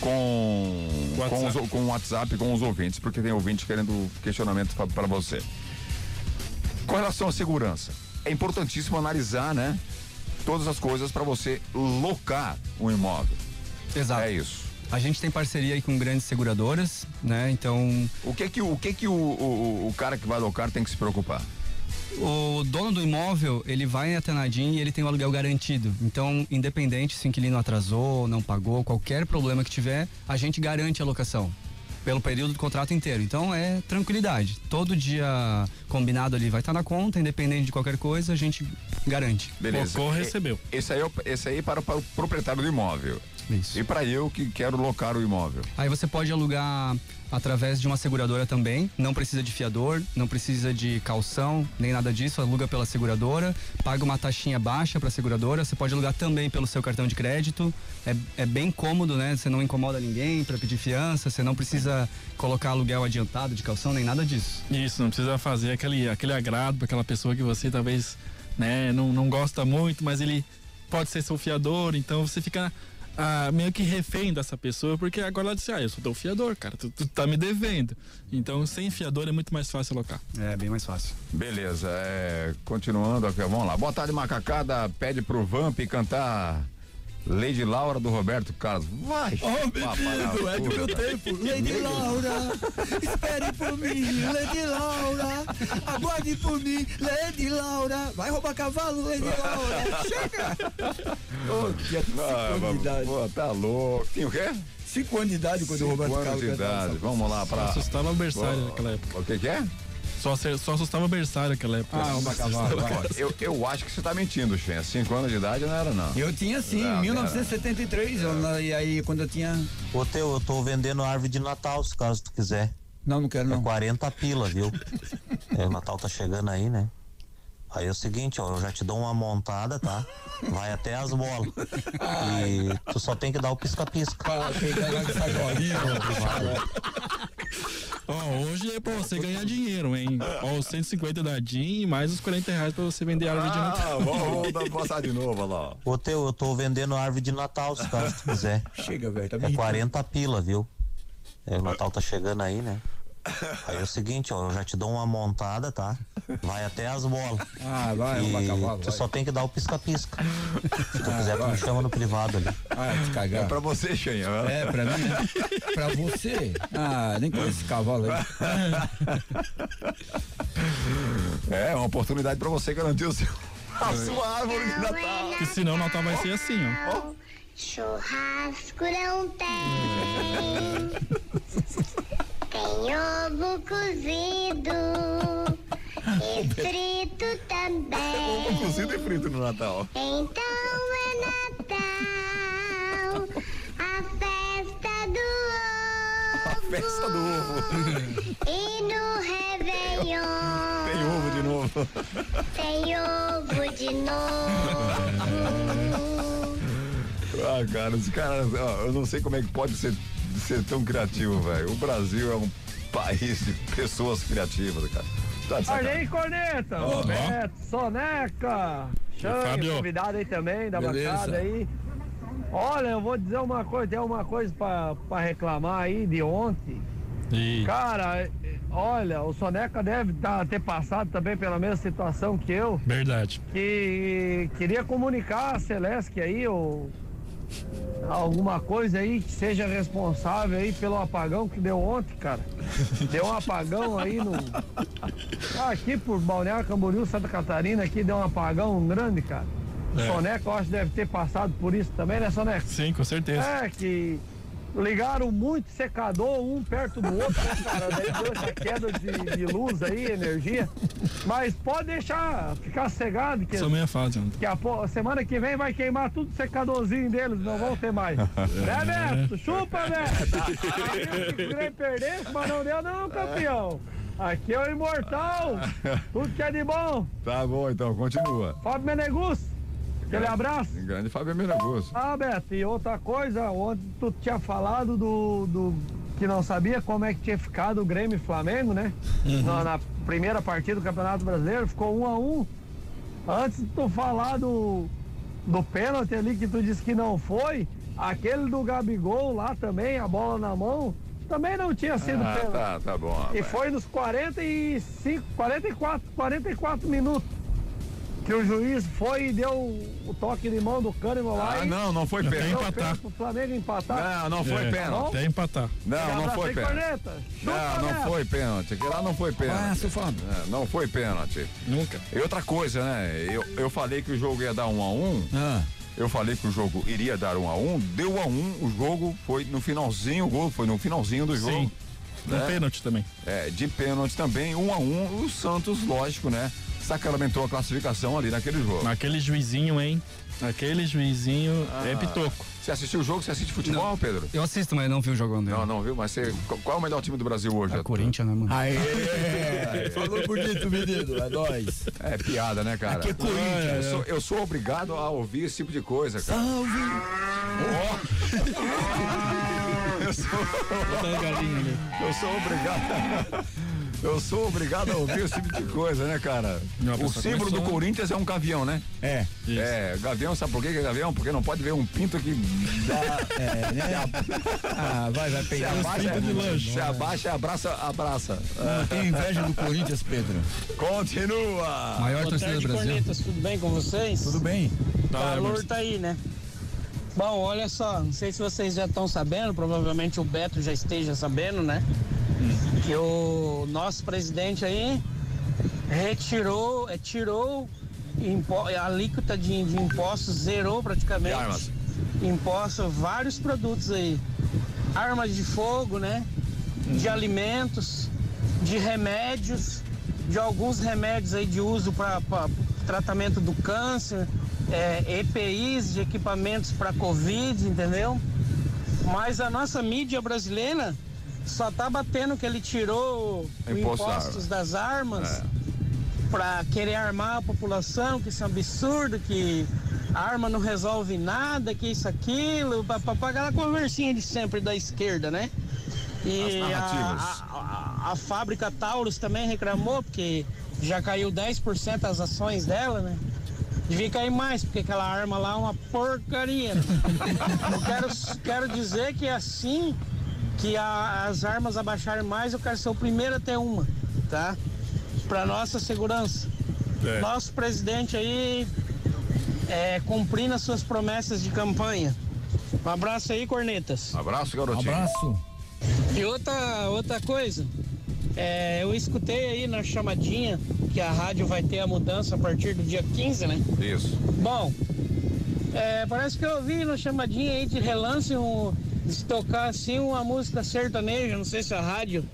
com com, WhatsApp. os, com o WhatsApp, com os ouvintes, porque tem ouvinte querendo questionamento pra- pra você. Com relação à segurança, é importantíssimo analisar, né? Todas as coisas pra você locar um imóvel. Exato. É isso. A gente tem parceria aí com grandes seguradoras, né? Então, O que que, o, que, que o, o, o cara que vai locar tem que se preocupar? o dono do imóvel, ele vai até a Nadim e ele tem o aluguel garantido. Então, independente se o inquilino atrasou, não pagou, qualquer problema que tiver, a gente garante a locação pelo período do contrato inteiro. Então, é tranquilidade. Todo dia combinado ali vai estar na conta, independente de qualquer coisa, a gente garante. Beleza. Locou, E- recebeu. Esse aí, é o- esse aí é para, para o proprietário do imóvel. Isso. E para eu que quero locar o imóvel. Aí você pode alugar através de uma seguradora também. Não precisa de fiador, não precisa de calção, nem nada disso. Aluga pela seguradora, paga uma taxinha baixa para a seguradora. Você pode alugar também pelo seu cartão de crédito. É, é bem cômodo, né? Você não incomoda ninguém para pedir fiança. Você não precisa colocar aluguel adiantado de calção, nem nada disso. Isso, não precisa fazer aquele, aquele agrado para aquela pessoa que você talvez né, não, não gosta muito, mas ele pode ser seu fiador, então você fica ah, meio que refém dessa pessoa, porque agora ela disse, ah, eu sou teu fiador, cara, tu, tu tá me devendo. Então, sem fiador é muito mais fácil alocar. É bem mais fácil. Beleza, é, continuando aqui, vamos lá. Boa tarde, Macacada. Pede pro Vamp cantar Lady Laura do Roberto Carlos. Vai! Oh, menino, é do meu puta. tempo. Lady Laura, espere por mim, Lady Laura, aguarde por mim, Lady Laura. Vai roubar cavalo, Lady Laura. Chega! Oh, tinha cinco Ah, anos de idade. pô, tá louco. Tinha o quê? Cinco anos de idade quando o Cinco Roberto anos Carlos de cantava idade. essa Vamos lá pra. Assustava o berçário naquela época. O que que é? Só, só assustava o berçário naquela época. Ah, roubar cavalo. Eu, eu acho que você tá mentindo, Xen. Cinco anos de idade não era, não. Eu tinha sim, em 1973, eu na- e aí quando eu tinha. Ô, Teu, eu tô vendendo árvore de Natal, se caso tu quiser. Não, não quero É não. 40 pila, viu? É, o Natal tá chegando aí, né? Aí é o seguinte, ó, eu já te dou uma montada, tá? Vai até as bolas. E tu só tem que dar o pisca-pisca. Ó, hoje é pra você ganhar dinheiro, hein? Ó, os 150 da DIN e mais os 40 reais pra você vender árvore de Natal. Ah, vamos, passar de novo, olha lá. Ô, Teu, eu tô vendendo árvore de Natal, se caso tu quiser. Chega, velho, tá É irritando. 40 pila, viu? É, o Natal tá chegando aí, né? Aí é o seguinte, ó, eu já te dou uma montada, tá? Vai até as bolas. Ah, vai, E cavalo. tu vai. só tem que dar o pisca-pisca. Se tu quiser, tu me chama no privado ali. Ah, te É cagar. pra você, ó. É, pra mim, né? Pra você? Ah, nem conheço esse cavalo aí. É uma oportunidade pra você garantir o seu, a sua árvore de Natal. Porque senão o Natal vai ser assim, ó. Churrasco não tem. Tem ovo cozido e frito também. Cozido e frito no Natal. Então é Natal, a festa do A ovo. festa do ovo. E no Réveillon Tem ovo de novo. tem ovo de novo. Ah, cara, esse cara, ó, eu não sei como é que pode ser, ser tão criativo, velho. O Brasil é um país de pessoas criativas, cara. Tá de Olha aí, Corneta! Ó. Roberto, Soneca! Chame Fábio. o convidado aí também, da Beleza. bancada aí. Olha, eu vou dizer uma coisa, tem uma coisa pra, pra reclamar aí de ontem. E Cara, eh, olha, o Soneca deve tá- ter passado também pela mesma situação que eu, verdade. que queria comunicar a Celeste aí, ou alguma coisa aí que seja responsável aí pelo apagão que deu ontem, cara. Deu um apagão aí no. Ah, aqui por Balneário Camboriú, Santa Catarina, aqui deu um apagão grande, cara. É. Soneca, eu acho que deve ter passado por isso também, né, Soneca? Sim, com certeza. É, que ligaram muito secador um perto do outro, né, cara? Daí deu essa queda de, de luz aí, energia. Mas pode deixar ficar cegado que, Sou meia fase, que a semana que vem vai queimar tudo o secadorzinho deles, não vão ter mais. né, Beto? Chupa, Beto! Aí que o Grêmio perdesse, mas não deu não, campeão. Aqui é o imortal. Tudo que é de bom. Tá bom, então, continua. Fábio Menegus, aquele abraço. Grande Fábio Miragoso. Ah, Beto, e outra coisa, ontem tu tinha falado do, do que não sabia como é que tinha ficado o Grêmio e Flamengo, né? Na, na primeira partida do Campeonato Brasileiro, ficou um a um. Antes de tu falar do, do pênalti ali que tu disse que não foi, aquele do Gabigol lá também, a bola na mão, também não tinha sido Ah, pênalti. tá, tá bom. E rapaz. foi nos 45, 44, 44 minutos que o juiz foi e deu o toque de mão do Kahneman lá Ah, e não, não foi pênalti. empatar. pro Flamengo empatar. Não, não foi É, pênalti. Até empatar. Não, não foi pênalti. Não, Chupa, não foi pênalti. Aquele lá não foi pênalti. Ah, seu Fábio. É, não foi pênalti. Nunca. E outra coisa, né? Eu, eu falei que o jogo ia dar um a um. Ah, Eu falei que o jogo iria dar um a um. Deu um a um. O jogo foi no finalzinho. O gol foi no finalzinho do jogo. Sim. Né? pênalti também. É, de pênalti também, um a um. O Santos, lógico, né? Sacramentou a classificação ali naquele jogo. Aquele juizinho, hein? Aquele juizinho Ah. é pitoco. Você assistiu o jogo? Você assiste futebol, Pedro? Eu assisto, mas não vi o jogo dele. Não, não viu? Mas você. Qual é o melhor time do Brasil hoje? É Corinthians, né, mano? Aê! Falou bonito, menino. É nóis. É piada, né, cara? Aqui é Corinthians. Eu sou, eu sou obrigado a ouvir esse tipo de coisa, cara. Salve! Eu sou, ali. eu sou obrigado. Eu sou obrigado a ouvir esse tipo de coisa, né, cara? Não, O símbolo do começou- Corinthians é um gavião, né? É, Isso. É, gavião, sabe por que que é gavião? Porque não pode ver um pinto que dá. é, né? Ah, vai, vai Se pegar. abaixa, pinto de lanche. se abaixa, abraça, abraça. Não tem inveja do Corinthians, Pedro. Continua! Maior Boa torcida do Brasil. Cornetas, tudo bem com vocês? Tudo bem? O calor tá aí, né? Bom, olha só, não sei se vocês já estão sabendo, provavelmente o Beto já esteja sabendo, né? Que o nosso presidente aí retirou, é, tirou impo- a alíquota de, de impostos, zerou praticamente. Armas. Impostos, vários produtos aí. Armas de fogo, né? De alimentos, de remédios, de alguns remédios aí de uso para tratamento do câncer, é, EPIs de equipamentos para Covid, entendeu? Mas a nossa mídia brasileira só tá batendo que ele tirou Imposto impostos das armas É. para querer armar a população, que isso é um absurdo, que a arma não resolve nada, que isso, aquilo, para pagar a conversinha de sempre da esquerda, né? E a- a- a fábrica Taurus também reclamou, porque já caiu 10% as ações dela, né? Devia cair mais, porque aquela arma lá é uma porcaria. eu quero, quero dizer que assim que a- as armas abaixarem mais, eu quero ser o primeiro a ter uma, tá? Para nossa segurança. É. Nosso presidente aí é, cumprindo as suas promessas de campanha. Um abraço aí, cornetas. Abraço, garotinho. Abraço. E outra, outra coisa, é, eu escutei aí na chamadinha que a rádio vai ter a mudança a partir do dia 15, né? Isso. Bom, é, parece que eu ouvi na chamadinha aí de relance um, de tocar assim uma música sertaneja, não sei se a rádio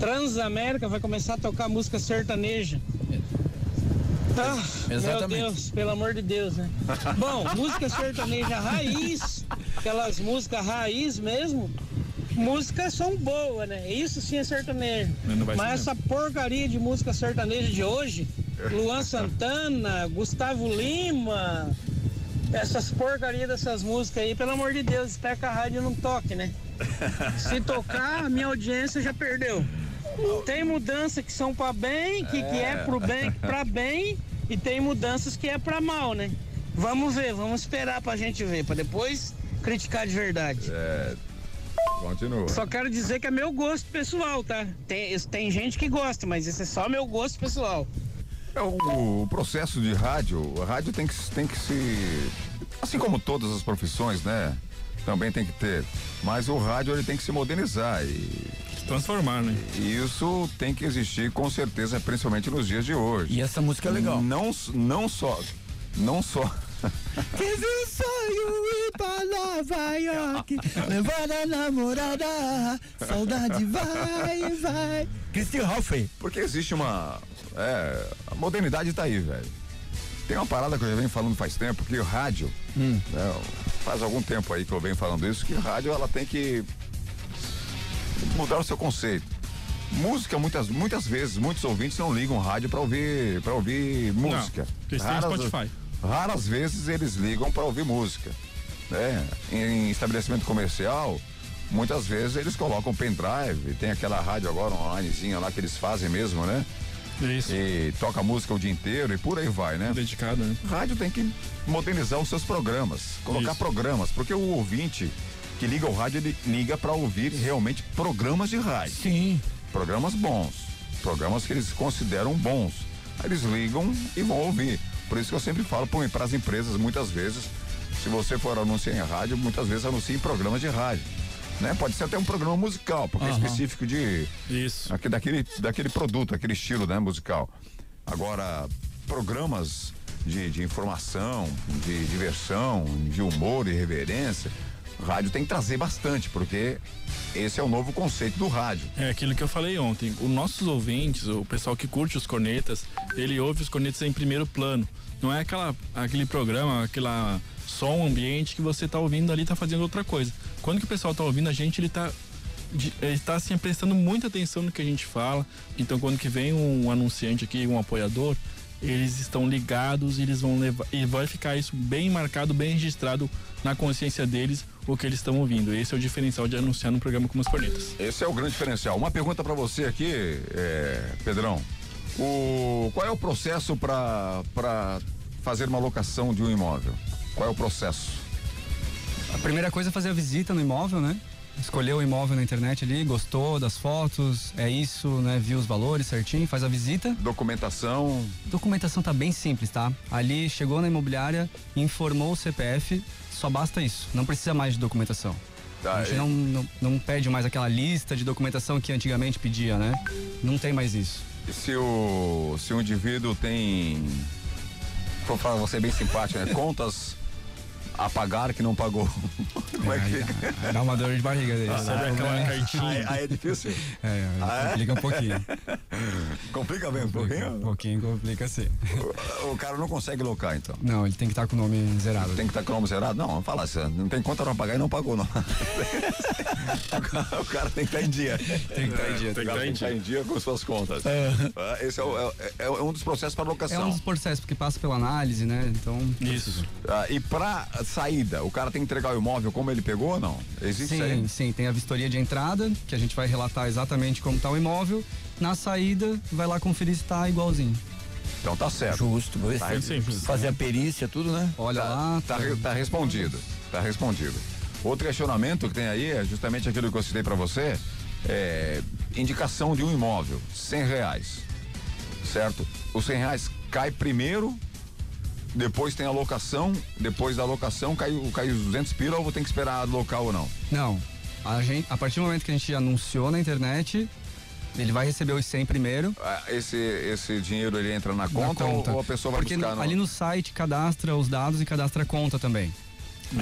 Transamérica vai começar a tocar música sertaneja. Ah, meu Exatamente. Deus, pelo amor de Deus, né? Bom, música sertaneja raiz, aquelas músicas raiz mesmo, músicas são boas, né? Isso sim é sertanejo. Mas vai Mas ser essa porcaria de música sertaneja de hoje, Luan Santana, Gustavo Lima, essas porcarias dessas músicas aí, pelo amor de Deus, espera que a rádio não toque, né? Se tocar, a minha audiência já perdeu. Tem mudanças que são para bem, que é, que é pro bem, para bem, e tem mudanças que é para mal, né? Vamos ver, vamos esperar pra gente ver, para depois criticar de verdade. É. Continua. Só quero dizer que é meu gosto pessoal, tá? Tem, isso- tem gente que gosta, mas esse é só meu gosto pessoal. É o, o processo de rádio, o rádio tem que, tem que se. Assim como todas as profissões, né? Também tem que ter. Mas o rádio ele tem que se modernizar e. Se transformar, né? E isso tem que existir com certeza, principalmente nos dias de hoje. E essa música é legal. Não, não só. Não só. Quis um sonho ir pra Nova York, levar a namorada, saudade vai, vai. Christian Hoffey. Porque existe uma. É, a modernidade tá aí, velho. Tem uma parada que eu já venho falando faz tempo, que o rádio, Hum. né, faz algum tempo aí que eu venho falando isso, que o rádio ela tem que mudar o seu conceito. Música, muitas, muitas vezes, muitos ouvintes não ligam o rádio para ouvir, para ouvir música. porque eles têm Spotify. Raras vezes eles ligam para ouvir música. Né? Em estabelecimento comercial, muitas vezes eles colocam pendrive, tem aquela rádio agora onlinezinha lá que eles fazem mesmo, né? Isso. E toca música o dia inteiro e por aí vai, né? Dedicado, né? Rádio tem que modernizar os seus programas, colocar Isso. programas, porque o ouvinte que liga o rádio, ele liga para ouvir realmente programas de rádio. Sim. Programas bons, programas que eles consideram bons. Aí eles ligam e vão ouvir. Por isso que eu sempre falo para as empresas, muitas vezes, se você for anunciar em rádio, muitas vezes anuncie em programas de rádio. Né? Pode ser até um programa musical, porque é Aham. específico de Isso. aqui- daquele, daquele produto, aquele estilo né, musical. Agora, programas de, de informação, de diversão, de humor e reverência, rádio tem que trazer bastante, porque esse é o novo conceito do rádio. É aquilo que eu falei ontem. Os nossos ouvintes, o pessoal que curte os cornetas, ele ouve os cornetas em primeiro plano. Não é aquela, aquele programa, aquela som ambiente que você tá ouvindo ali, tá fazendo outra coisa. Quando que o pessoal tá ouvindo a gente, ele tá de- ele tá assim prestando muita atenção no que a gente fala. Então quando que vem um anunciante aqui, um apoiador, eles estão ligados e eles vão levar e vai ficar isso bem marcado, bem registrado na consciência deles o que eles estão ouvindo. Esse é o diferencial de anunciar num programa como os cornetas. Esse é o grande diferencial. Uma pergunta para você aqui, é, Pedrão. O, qual é o processo para fazer uma locação de um imóvel? Qual é o processo? A primeira coisa é fazer a visita no imóvel, né? Escolheu o imóvel na internet ali, gostou das fotos, é isso, né? Viu os valores certinho, faz a visita. Documentação. Documentação tá bem simples, tá? Ali chegou na imobiliária, informou o CPF, só basta isso, não precisa mais de documentação. Tá, a gente e- não, não, não pede mais aquela lista de documentação que antigamente pedia, né? Não tem mais isso. E se o, se o indivíduo tem. Vou falar, você bem simpático, né? Contas a pagar que não pagou. Como é que fica? Dá uma dor de barriga dele. Ah, É. cartinha. Aí- aí é difícil? É, Ah, é? complica um pouquinho. Complica mesmo um pouquinho? Um pouquinho complica sim. O, o cara não consegue locar, então. Não, ele tem que estar com o nome zerado. Tem que estar com o nome zerado? Não, fala assim, não tem conta pra pagar e não pagou, não. o cara tem que estar em dia. Tem que estar em dia. Tem que estar em dia. em dia com suas contas. É. Ah, Esse é, é- é um dos processos para É locação. um dos processos, porque passa pela análise, né? Então. Isso. Ah, e pra saída, o cara tem que entregar o imóvel como ele pegou ou não? Existe Sim, aí? sim, tem a vistoria de entrada, que a gente vai relatar exatamente como está o imóvel. Na saída, vai lá conferir se está igualzinho. Então tá certo. Justo, vou ver Tá, se- fazer a perícia, tudo, né? Olha lá. Tá, tá respondido. Tá respondido. Outro questionamento que tem aí é justamente aquilo que eu citei para você. É, indicação de um imóvel, 100 reais. Certo? Os 100 reais cai primeiro, depois tem a locação, depois da locação cai, o- cai os 200 pila ou vou ter que esperar local ou não? Não. A, gente, a partir do momento que a gente anunciou na internet, ele vai receber os 100 primeiro. Ah, Esse, esse dinheiro ele entra na na conta, ou- Ou, a pessoa vai Porque buscar no... ali no site cadastra os dados e cadastra a conta também.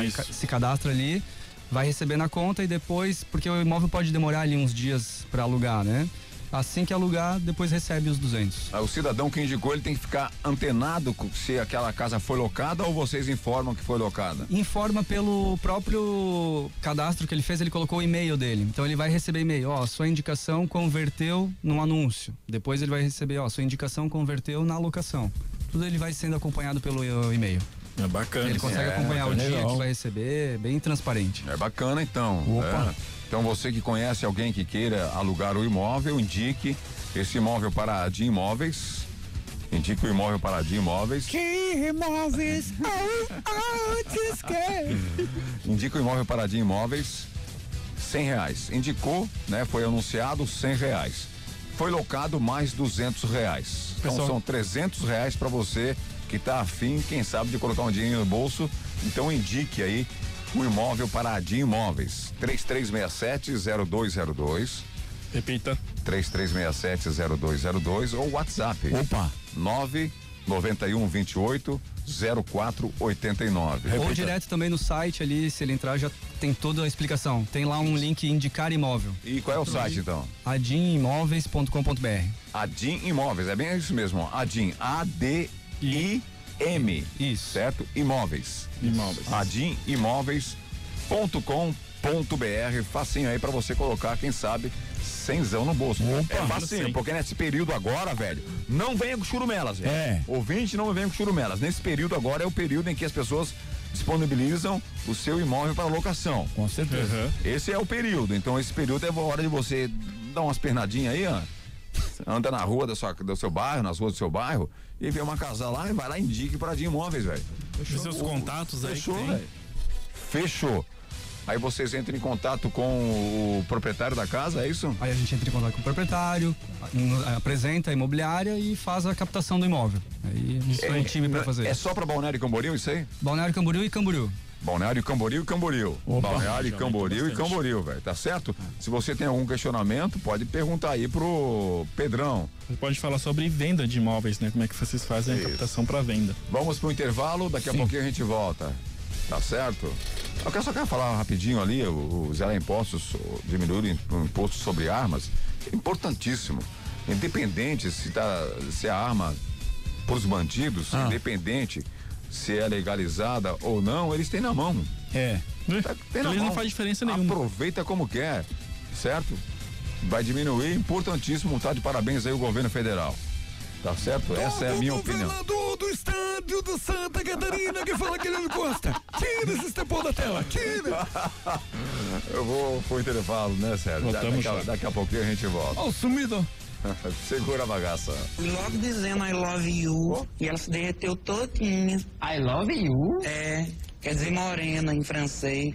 Isso. se cadastra ali, vai receber na conta e depois, porque o imóvel pode demorar ali uns dias para alugar, né? Assim que alugar, depois recebe os 200. Ah, O cidadão que indicou, ele tem que ficar antenado se aquela casa foi locada ou vocês informam que foi locada? Informa pelo próprio cadastro que ele fez, ele colocou o e-mail dele. Então ele vai receber e-mail, ó, sua indicação converteu num anúncio. Depois ele vai receber, ó, sua indicação converteu na locação. Tudo ele vai sendo acompanhado pelo e-mail. É bacana. Ele consegue É, acompanhar o dia legal. que vai receber, bem transparente. É bacana então. Opa. É. Então você que conhece alguém que queira alugar o imóvel, indique esse imóvel para a de imóveis Indica o imóvel Paradinho Imóveis. Que imóveis que. Indica o imóvel Paradinho Imóveis, cem reais. Indicou, né? Foi anunciado cem reais. Foi locado mais duzentos reais. Então Pessoal- são trezentos reais para você que tá afim, quem sabe, de colocar um dinheiro no bolso. Então indique aí o imóvel Paradinho Imóveis. 3367-0202. Repita. 3367-0202 ou WhatsApp. Opa. 99128 0489. Ou direto também no site ali, se ele entrar, já tem toda a explicação. Tem lá um link indicar imóvel. E qual é o site então? adimimóveis.com.br. Adim Imóveis, é bem isso mesmo, ó. Adim, A-D-I-M. Isso. Certo? Imóveis. Imóveis. adimimóveis.com.br. Facinho aí pra você colocar, quem sabe, cenzão no bolso. Opa, é facinho, porque nesse período agora, velho, não venha com churumelas, velho. É. Ouvinte, não venha com churumelas. Nesse período agora é o período em que as pessoas disponibilizam o seu imóvel para locação. Com certeza. Esse é o período. Então, esse período é a hora de você dar umas pernadinhas aí, ó. Anda na rua da sua, do seu bairro, nas ruas do seu bairro, e vê uma casa lá e vai lá e indique para de imóveis, velho. Os seus contatos aí. Fechou. Fechou. Aí vocês entram em contato com o proprietário da casa, é isso? Aí a gente entra em contato com o proprietário, apresenta a imobiliária e faz a captação do imóvel. Aí a gente tem um time pra fazer. É só para Balneário Camboriú isso aí? Balneário Camboriú e Camboriú. Balneário Camboriú e Camboriú. Balneário Já Camboriú e. Camboriú, velho. Tá certo? Se você tem algum questionamento, pode perguntar aí pro Pedrão. Você pode falar sobre venda de imóveis, né? Como é que vocês fazem a Isso. captação para venda. Vamos pro intervalo, daqui a pouquinho a gente volta. Tá certo? Eu quero- só quero falar rapidinho ali, o, o zerar impostos, diminuir o imposto sobre armas, é importantíssimo. Independente se, tá, se a arma pros bandidos, Ah. independente se é legalizada ou não, eles têm na mão. É. Tá, tem na Eles não mão. faz diferença nenhuma. Aproveita como quer, certo? Vai diminuir, importantíssimo, tá de parabéns aí o governo federal. Tá certo? Essa é a minha opinião. governador do estádio do Santa Catarina que fala que ele não gosta. Tira esse estepão da tela, tira. Eu vou pro intervalo, né, Sérgio? Daqui, daqui a pouquinho a gente volta. Ó, o sumido. Segura a bagaça. E logo dizendo I love you. E ela se derreteu todinha. I love you? É. Quer dizer morena em francês.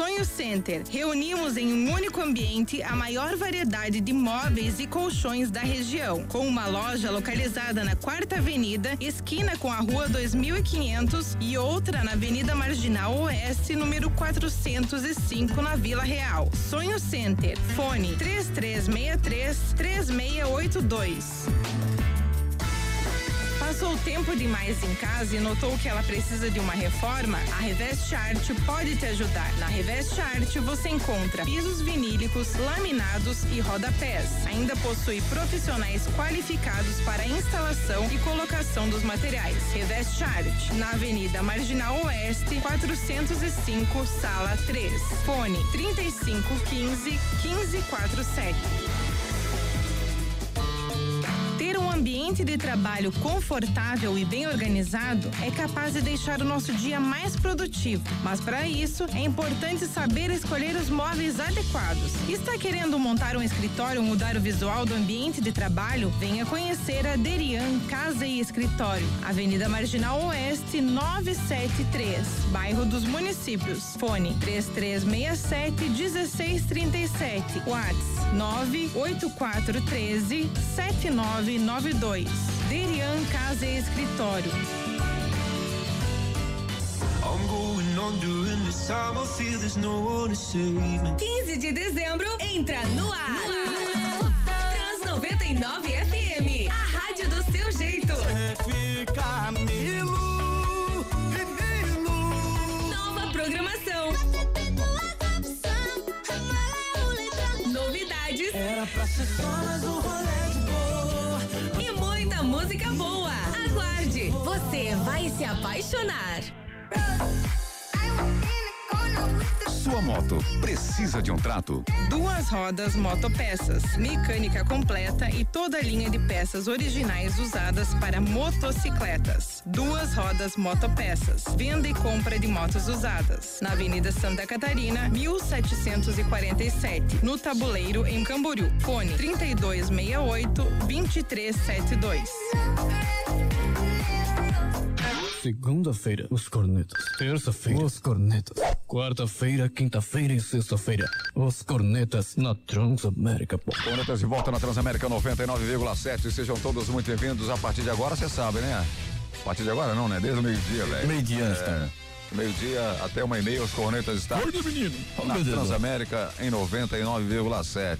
Sonho Center. Reunimos em um único ambiente a maior variedade de móveis e colchões da região, com uma loja localizada na Quarta Avenida, esquina com a Rua 2500 e outra na Avenida Marginal Oeste, número 405, na Vila Real. Sonho Center. Fone 3363 3682. Passou tempo demais em casa e notou que ela precisa de uma reforma? A Reveste Art pode te ajudar. Na Reveste Art você encontra pisos vinílicos, laminados e rodapés. Ainda possui profissionais qualificados para instalação e colocação dos materiais. Reveste Art, na Avenida Marginal Oeste, 405, sala 3. Fone 3515 1547. Ambiente de trabalho confortável e bem organizado é capaz de deixar o nosso dia mais produtivo. Mas para isso, é importante saber escolher os móveis adequados. Está querendo montar um escritório ou mudar o visual do ambiente de trabalho? Venha conhecer a Derian Casa e Escritório, Avenida Marginal Oeste 973, bairro dos Municípios. Fone 3367 1637. WhatsApp 98413 7992. Derian Casa e Escritório. I'm going under and this time I feel there's no one to save me. 15 de dezembro entra no ar. Trans 99 FM, a rádio do seu jeito. Nova programação. Novidades. Era pra ser só mais um rolê você vai se apaixonar. Sua moto precisa de um trato? Duas rodas motopeças, mecânica completa e toda a linha de peças originais usadas para motocicletas. Duas rodas motopeças, venda e compra de motos usadas. Na Avenida Santa Catarina, 1747, no Tabuleiro, em Camboriú. Fone 3268 2372. Segunda-feira, os cornetas. Terça-feira, os cornetas. Quarta-feira, quinta-feira e sexta-feira, os cornetas na Transamérica. pô. Cornetas de volta na Transamérica 99,7. Sejam todos muito bem-vindos. A partir de agora, você sabe, né? A partir de agora não, né? Desde o meio-dia, velho. Meio-dia, é, está. Meio-dia até uma e meia, os Cornetas estão menino. na Transamérica em 99,7.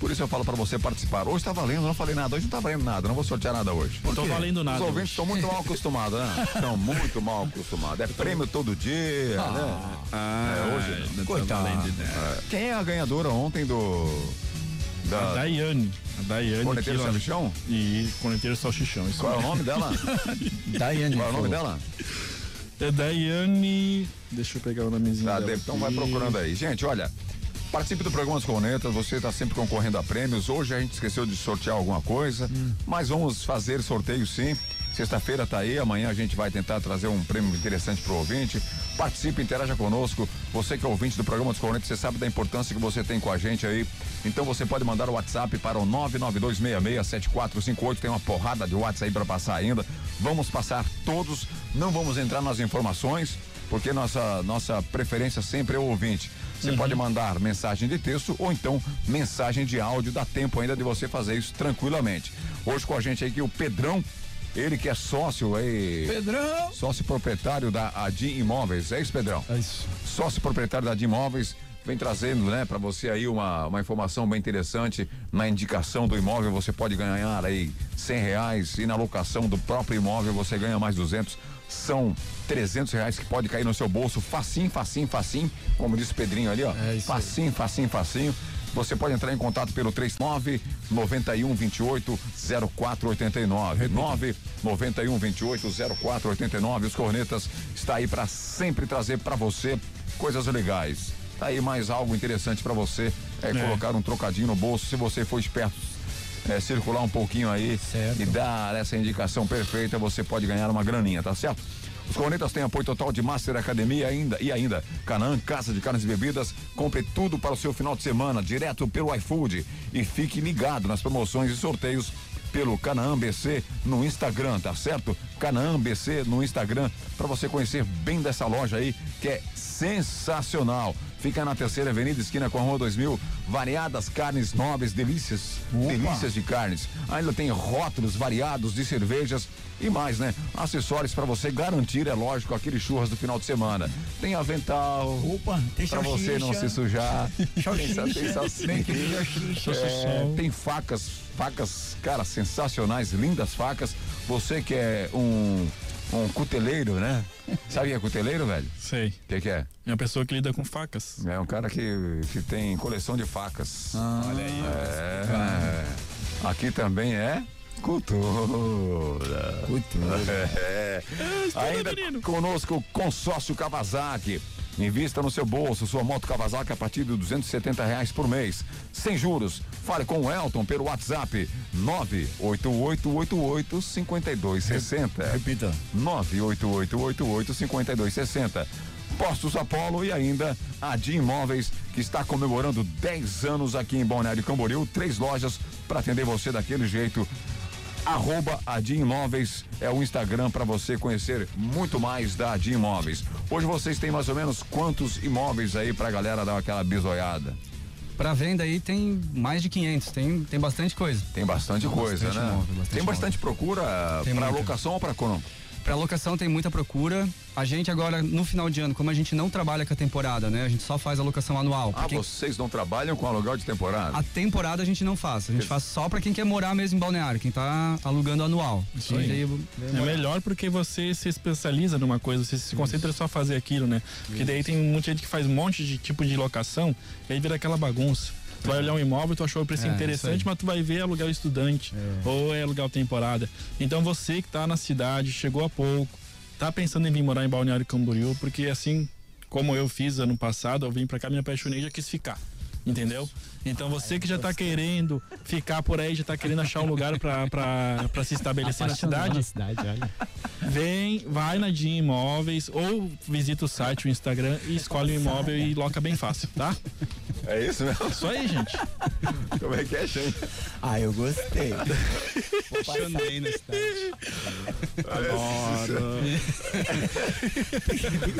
Por isso eu falo pra você participar. Hoje tá valendo, não falei nada. Hoje não tá valendo nada, não vou sortear nada hoje. Não tô valendo nada Os ouvintes estão muito mal acostumados, né? Estão muito mal acostumados. É prêmio todo dia, né? é, hoje não. Coitado. É. Quem é a ganhadora ontem do. A Daiane. A Daiane. Corneteiro que Salsichão? E Corneteiro Salsichão. Isso Qual é o nome dela? Daiane. Qual é o nome dela? É Daiane. Deixa eu pegar o nomezinho Tá, dela. então vai aqui. procurando aí. Gente, olha, participe do programa Os Cornetas, você está sempre concorrendo a prêmios. Hoje a gente esqueceu de sortear alguma coisa, mas vamos fazer sorteio sim. Sexta-feira tá aí, amanhã a gente vai tentar trazer um prêmio interessante pro ouvinte. Participe, interaja conosco. Você que é ouvinte do programa dos Cornetas, você sabe da importância que você tem com a gente aí. Então você pode mandar o WhatsApp para o 992667458. Tem uma porrada de WhatsApp aí para passar ainda. Vamos passar todos, não vamos entrar nas informações, porque nossa, nossa preferência sempre é o ouvinte. Você pode mandar mensagem de texto ou então mensagem de áudio, dá tempo ainda de você fazer isso tranquilamente. Hoje com a gente aqui o Pedrão, ele que é sócio aí. Pedrão! Sócio proprietário da Adim Imóveis, é isso, Pedrão? É isso. Sócio proprietário da Adim Imóveis, vem trazendo, né, para você aí uma, uma informação bem interessante na indicação do imóvel, você pode ganhar aí cem reais e na locação do próprio imóvel você ganha mais duzentos são 300 reais que pode cair no seu bolso, facinho, facinho, facinho, como disse o Pedrinho ali, ó. É isso aí. facinho, facinho, facinho. Você pode entrar em contato pelo 39 91 28 0489. 9 91 28 0489. Os Cornetas está aí para sempre trazer para você coisas legais. Tá aí mais algo interessante para você é, colocar um trocadinho no bolso se você for esperto. É, circular um pouquinho aí e dar essa indicação perfeita, você pode ganhar uma graninha, tá certo? Os Cornetas têm apoio total de Master Academia ainda, e ainda Canaan, Casa de Carnes e Bebidas. Compre tudo para o seu final de semana, direto pelo iFood. E fique ligado nas promoções e sorteios pelo Canaã BC no Instagram, tá certo? Canaã BC no Instagram, para você conhecer bem dessa loja aí, que é sensacional. Fica na terceira avenida, esquina com a rua 2000. Variadas carnes nobres, delícias, delícias de carnes. Ainda tem rótulos variados de cervejas e mais, né? Acessórios para você garantir, é lógico, aquele churras do final de semana. Tem avental. Opa, tem Pra você não se sujar. Tem, salsicha. É, tem facas, facas, cara, sensacionais, lindas facas. Você que é um, um cuteleiro, né? Sabe o que é cuteleiro, velho? Sei. O que, que é? É uma pessoa que lida com facas. É um cara que, que tem coleção de facas. Olha aí. É, aqui também é cultura. Cultura. É. Ainda conosco o consórcio Kawasaki. Invista no seu bolso, sua moto Kawasaki a partir de 270 reais por mês. Sem juros. Fale com o Elton pelo WhatsApp 98888 5260. Repita. 98888 5260. Postos Apolo e ainda a Dia Imóveis, que está comemorando 10 anos aqui em Balneário Camboriú. Três lojas para atender você daquele jeito. Arroba Adim Imóveis é o Instagram para você conhecer muito mais da Adim Imóveis. Hoje vocês têm mais ou menos quantos imóveis aí pra galera dar aquela bisoiada? Pra venda aí tem mais de 500, tem, tem bastante coisa. Tem bastante coisa, Bastante né? imóvel, bastante tem bastante procura Tem para locação ou para compra? Pra locação tem muita procura. A gente agora, no final de ano, como a gente não trabalha com a temporada, né? A gente só faz a locação anual. Ah, vocês não trabalham com aluguel de temporada? A temporada a gente não faz. A gente faz só pra quem quer morar mesmo em Balneário, quem tá alugando anual. Isso aí. Daí- É melhor porque você se especializa numa coisa, você se concentra só a fazer aquilo, né? Porque daí tem muita gente que faz um monte de tipo de locação e aí vira aquela bagunça. Tu vai olhar um imóvel, tu achou o preço É, interessante, mas tu vai ver aluguel estudante ou é aluguel temporada. Então você que tá na cidade, chegou há pouco, tá pensando em vir morar em Balneário Camboriú, porque assim como eu fiz ano passado, eu vim pra cá, me apaixonei e já quis ficar. Entendeu? Então você que já tá querendo ficar por aí, já tá querendo achar um lugar pra se estabelecer na cidade, na cidade, olha. Vem, vai na Dia Imóveis ou visita o site, o Instagram e escolhe um imóvel e loca bem fácil, tá? É isso mesmo? Isso aí, gente. Como é que é, gente? Ah, eu gostei. Apaixonei na cidade.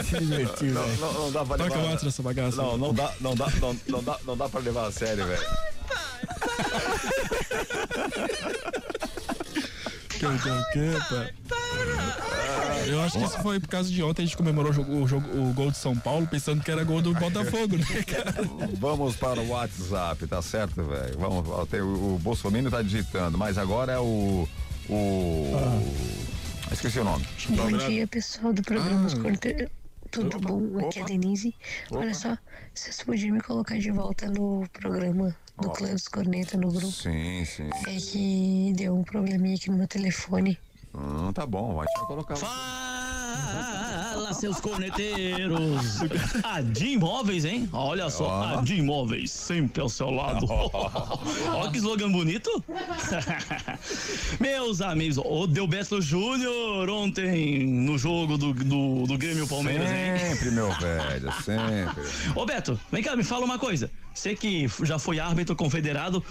Se divertiu, Não, velho. não, não dá pra Toca levar. mais essa bagaça. Não, não dá, não dá, não, não dá, não dá pra levar a sério, velho. Que, pá. Eu acho que isso foi por causa de ontem a gente comemorou o, jogo, o, jogo- o gol de São Paulo pensando que era gol do Botafogo, né, cara? Vamos para o WhatsApp, tá certo, velho? Vamos, o, o Bolsonaro tá digitando, mas agora é o. O. Esqueci o nome. Bom dia, pessoal do programa Os Ah. Tudo bom? Aqui é a Denise. Olha só, vocês podiam me colocar de volta no programa do Ó. Clã dos Corneta no grupo. Sim, sim. É que deu um probleminha aqui no meu telefone. Hum, tá bom, vai colocar. Fala, seus corneteiros! A Dia Imóveis, hein? Olha só, a Dia Imóveis, sempre ao seu lado. Olha que slogan bonito! Meus amigos, o Deu Beto Júnior ontem no jogo do, do, do Grêmio Palmeiras, hein? Sempre, meu velho, sempre. Ô Beto, vem cá, me fala uma coisa. Você que já foi árbitro confederado,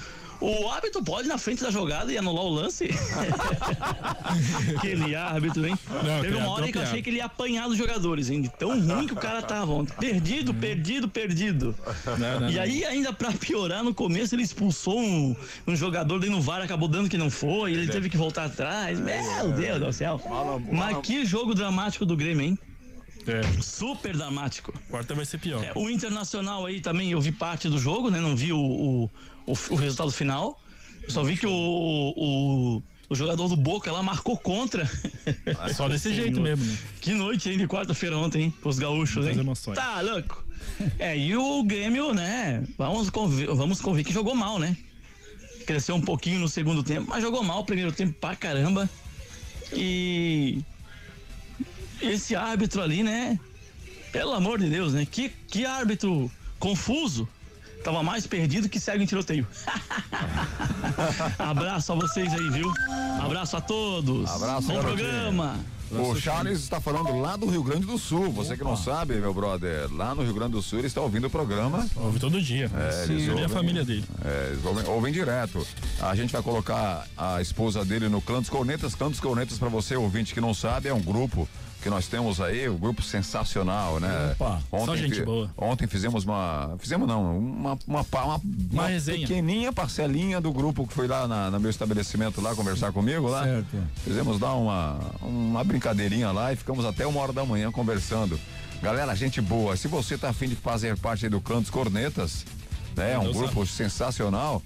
o árbitro pode ir na frente da jogada e anular o lance? Aquele árbitro, hein? Não, Teve uma hora que eu achei que ele ia apanhar dos jogadores, hein? De tão ruim que o cara tava ontem. Perdido, perdido, perdido. Não, não, e aí, ainda pra piorar, no começo ele expulsou um, um jogador daí no VAR, acabou dando que não foi, ele teve que voltar atrás. Meu Deus do céu. Mas que jogo dramático do Grêmio, hein? É, Super dramático. quarta vai ser pior. É, o Internacional aí também, eu vi parte do jogo, né? Não vi o, o, o, o resultado final. Eu só vi que o, o, o jogador do Boca lá marcou contra. Só desse jeito mesmo, né? Que noite, hein, de quarta-feira ontem, hein? Pros gaúchos, hein? emoções. Tá louco. É, e o Grêmio, né? Vamos convir, vamos convir que jogou mal, né? Cresceu um pouquinho no segundo tempo, mas jogou mal o primeiro tempo pra caramba. E esse árbitro ali, né? Pelo amor de Deus, né? Que, que árbitro confuso. Tava mais perdido que segue em tiroteio. Abraço a vocês aí, viu? Abraço a todos. Abraço, Bom programa. O Charles está falando lá do Rio Grande do Sul. Você que não sabe, meu brother, lá no Rio Grande do Sul ele está ouvindo o programa. Ouve todo dia. É, Sim, ele e a ouvem- família dele. É, eles ouvem, ouvem direto. A gente vai colocar a esposa dele no Clã dos Cornetas. Clã dos Cornetas, para você, ouvinte que não sabe, é um grupo que nós temos aí, um grupo sensacional, né? Opa, só gente boa. Ontem fizemos uma. Fizemos não, uma, uma, uma, uma pequeninha parcelinha do grupo que foi lá na, no meu estabelecimento lá conversar comigo lá. Certo. Fizemos dar uma, uma brincadeirinha lá e ficamos até uma hora da manhã conversando. Galera, gente boa. Se você tá afim de fazer parte aí do Clã dos Cornetas, né? Um Deus grupo sensacional.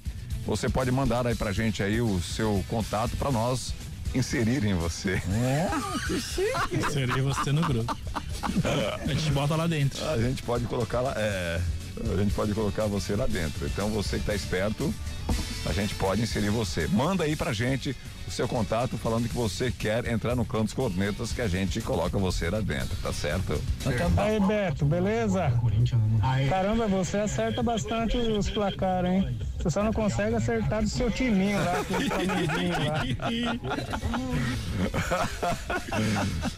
Você pode mandar aí pra gente aí o seu contato pra nós inserirem você. É, que chique. Serei você no grupo. A gente bota lá dentro. A gente pode colocar lá, é, a gente pode colocar você lá dentro. Então você que tá esperto, a gente pode inserir você. Manda aí pra gente o seu contato falando que você quer entrar no clã dos cornetas que a gente coloca você lá dentro, tá certo? Aí, Beto, beleza? Caramba, você acerta bastante os placares, hein? Você só não consegue acertar do seu timinho lá, lá.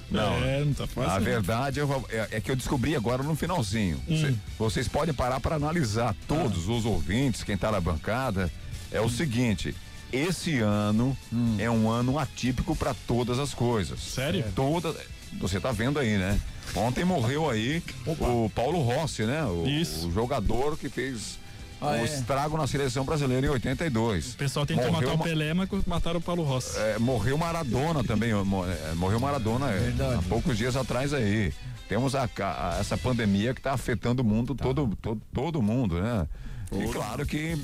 Não, É, não tá fácil, A verdade eu é, é que eu descobri agora no finalzinho. Cê- vocês podem parar para analisar todos os ouvintes, quem tá na bancada. É o seguinte. Esse ano é um ano atípico para todas as coisas. Sério? Todas. Você tá vendo aí, né? Ontem morreu aí o Paulo Rossi, né? O, o jogador que fez Ah, o é? estrago na seleção brasileira em 82. O pessoal tentou Morreu matar o Pelé, mas mataram o Paulo Rossi. é, morreu Maradona também, é, morreu Maradona é, há poucos dias atrás aí. Temos a, a- essa pandemia que está afetando o mundo, todo, todo, todo mundo, né? E claro que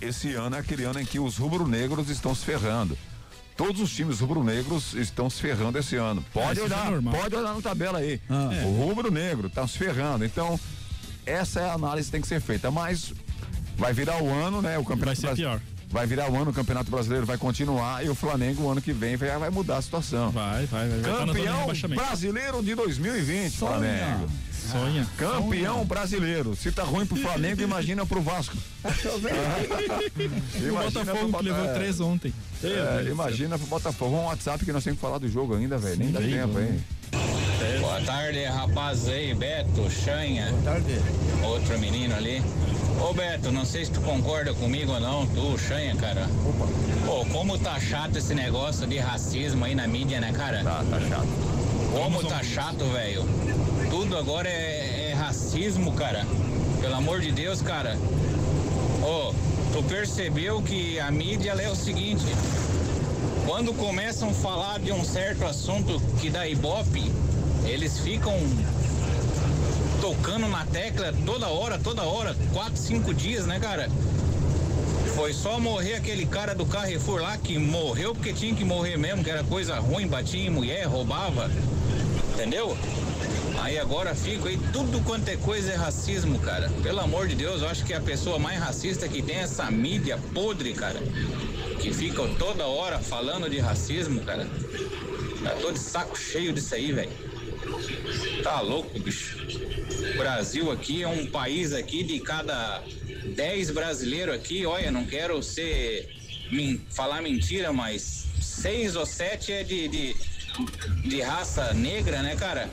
esse ano é aquele ano em que os rubro-negros estão se ferrando. Todos os times rubro-negros estão se ferrando esse ano. Pode é olhar, normal. pode olhar na tabela aí. É. O rubro-negro está se ferrando. Então, essa é a análise que tem que ser feita. Mas vai virar o ano, né? O campeonato Vai ser pior. Vai virar o ano, o Campeonato Brasileiro vai continuar e o Flamengo o ano que vem vai, vai mudar a situação. Vai, vai, vai. vai tá Campeão rebaixamento. brasileiro de 2020, Sonha. Flamengo. Sonha. Campeão brasileiro. Se tá ruim pro Flamengo, imagina pro Vasco. O Botafogo que levou Bota- três ontem. É, imagina pro Botafogo. Um WhatsApp que nós temos que falar do jogo ainda, velho. Nem dá tempo, hein? Boa tarde, rapaz aí, Beto, Chanha. Boa tarde. Outro menino ali. Ô Beto, não sei se tu concorda comigo ou não, tu, Chanha, cara. Pô, como tá chato esse negócio de racismo aí na mídia, né, cara? Tá, tá chato. Como tá chato, velho. Tudo agora é, é racismo, cara. Pelo amor de Deus, cara. Ô, tu percebeu que a mídia é o seguinte. Quando começam a falar de um certo assunto que dá ibope, eles ficam tocando na tecla toda hora, toda hora, quatro, cinco dias, né, cara? Foi só morrer aquele cara do Carrefour lá que morreu porque tinha que morrer mesmo, que era coisa ruim, batia em mulher, roubava. Entendeu? Aí agora fica aí, tudo quanto é coisa é racismo, cara. Pelo amor de Deus, eu acho que a pessoa mais racista que tem é essa mídia podre, cara. Que fica toda hora falando de racismo, cara. Já tô de saco cheio disso aí, velho. Tá louco, bicho. O Brasil aqui é um país aqui de cada 10 brasileiros aqui, olha, não quero ser falar mentira, mas seis ou sete é de, de, de raça negra, né, cara?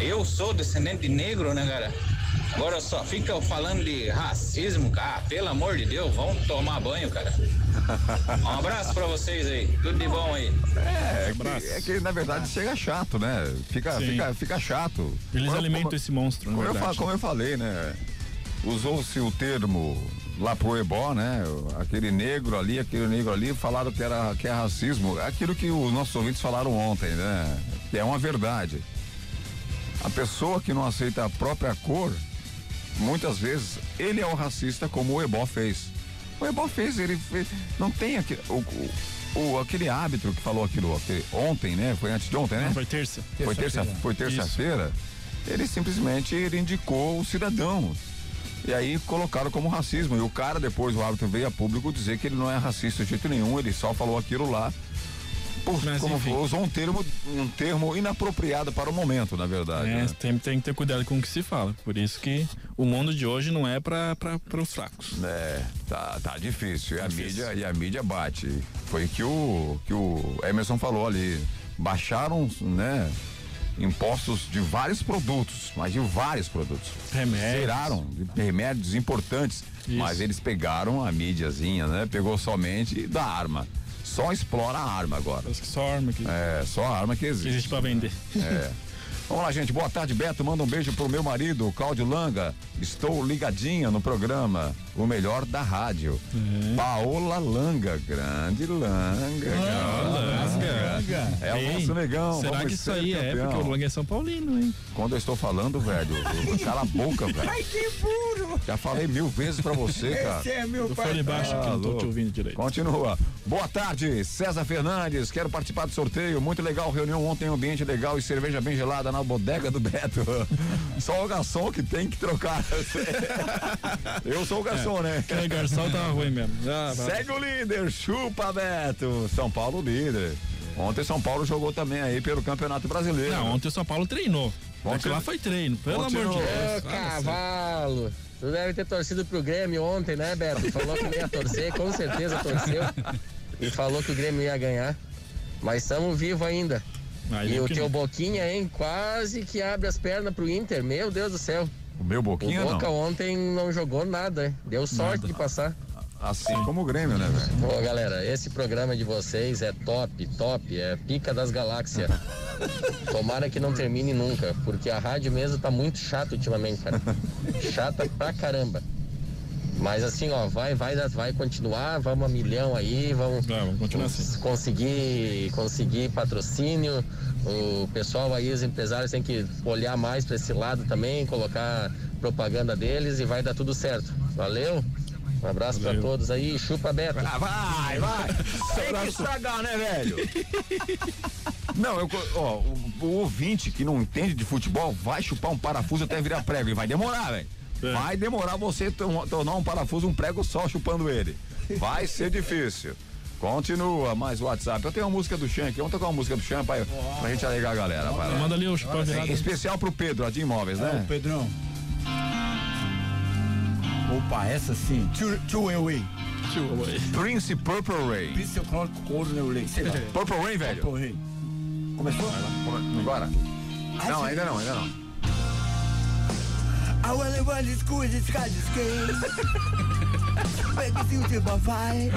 Eu sou descendente de negro, né, cara? Agora só fica falando de racismo, cara. Pelo amor de Deus, vamos tomar banho, cara. Um abraço pra vocês aí. Tudo de bom aí. É, que, é que na verdade chega chato, né? Fica, Sim. fica, fica chato. Eles Como- alimentam como- esse monstro, Como eu, como eu falei, né? Usou-se o termo lá pro Ebó, né? Aquele negro ali, aquele negro ali, falaram que era que é racismo. Aquilo que os nossos ouvintes falaram ontem, né? Que é uma verdade. A pessoa que não aceita a própria cor, muitas vezes, ele é o racista como o Ebó fez. O Ebó fez, ele fez, não tem aquele, o, o- aquele árbitro que falou aquilo aquele, ontem, né? Foi antes de ontem, né? Não, foi terça. Foi terça, Terça-feira. foi terça-feira. Ele simplesmente ele indicou o cidadão. E aí colocaram como racismo. E o cara, depois, o árbitro veio a público dizer que ele não é racista de jeito nenhum, ele só falou aquilo lá. Por, Mas, como enfim. usou um termo, um termo inapropriado para o momento, na verdade. É, né? tem, tem que ter cuidado com o que se fala. Por isso que o mundo de hoje não é para os fracos. É, tá, tá difícil. E a mídia, e a mídia bate. Foi que o que o Emerson falou ali. Baixaram, né? Impostos de vários produtos, mas de vários produtos. Remédios. Zeraram de remédios importantes. Mas eles pegaram a mídiazinha, né? Pegou somente da arma. Só explora a arma agora. Só arma que. É, só a arma que existe. Existe pra vender. É. Vamos lá, gente. Boa tarde, Beto. Manda um beijo pro meu marido, Cláudio Langa. Estou ligadinha no programa O Melhor da Rádio. Paola Langa. Grande Langa. Langa. É o nosso negão. Será vamos que isso aí é? campeão. Porque o Langa é São Paulino, hein? Quando eu estou falando, velho, cala a boca, velho. Ai, que burro! Já falei mil vezes pra você, cara. Esse é meu Do pai. fone baixo que não tô te ouvindo direito. Continua. Boa tarde, César Fernandes. Quero participar do sorteio. Muito legal. Reunião ontem, ambiente legal e cerveja bem gelada na bodega do Beto. Só o garçom que tem que trocar. Eu sou o garçom. garçom, né? Aquele garçom tava ruim mesmo. Ah. Segue o líder, chupa Beto. São Paulo líder. Ontem São Paulo jogou também aí pelo Campeonato Brasileiro. Não, ontem o São Paulo treinou. Ontem- lá foi treino, pelo amor de Deus. Ô, cavalo! Tu deve ter torcido pro Grêmio ontem, né, Beto? Falou que ia torcer, com certeza torceu. E falou que o Grêmio ia ganhar. Mas estamos vivos ainda. Aí e o teu não. Boquinha, hein? Quase que abre as pernas pro Inter. Meu Deus do céu. O meu Boquinha o Boca não. ontem não jogou nada, hein? Deu sorte de passar. Assim como o Grêmio, né, velho? Pô, galera, esse programa de vocês é top, top, é pica das galáxias. Tomara que não termine nunca, porque a rádio mesmo tá muito chata ultimamente, cara. Chata pra caramba. Mas assim, ó, vai, vai, vai continuar, vamos a milhão aí, vamos, continuar cons- conseguir, conseguir patrocínio. O pessoal aí, os empresários têm que olhar mais pra esse lado também, colocar propaganda deles e vai dar tudo certo. Valeu? Um abraço pra todos aí, chupa Beto. Ah, vai, vai. Tem que estragar, né, velho? Não, eu, ó, o, o ouvinte que não entende de futebol vai chupar um parafuso até virar prego. E vai demorar, velho. Vai demorar você to- tornar um parafuso um prego só chupando ele. Vai ser difícil. Continua, mais WhatsApp. Eu tenho uma música do Chan aqui. Vamos tocar uma música do Chan pra, pra gente alegar a galera. vai lá. Manda ali o chupar virado. Em especial pro Pedro, a de imóveis, né? Ô, Pedrão. Opa, essa sim. Two, two Away. Prince Purple Rain. Prince eu coloco couro Rain. Sei lá. Purple Rain, velho? Purple Rain. Começou? Come- Agora? Não, ainda não, ainda não. I wanna run to school and try to skate. Make feel to my fight.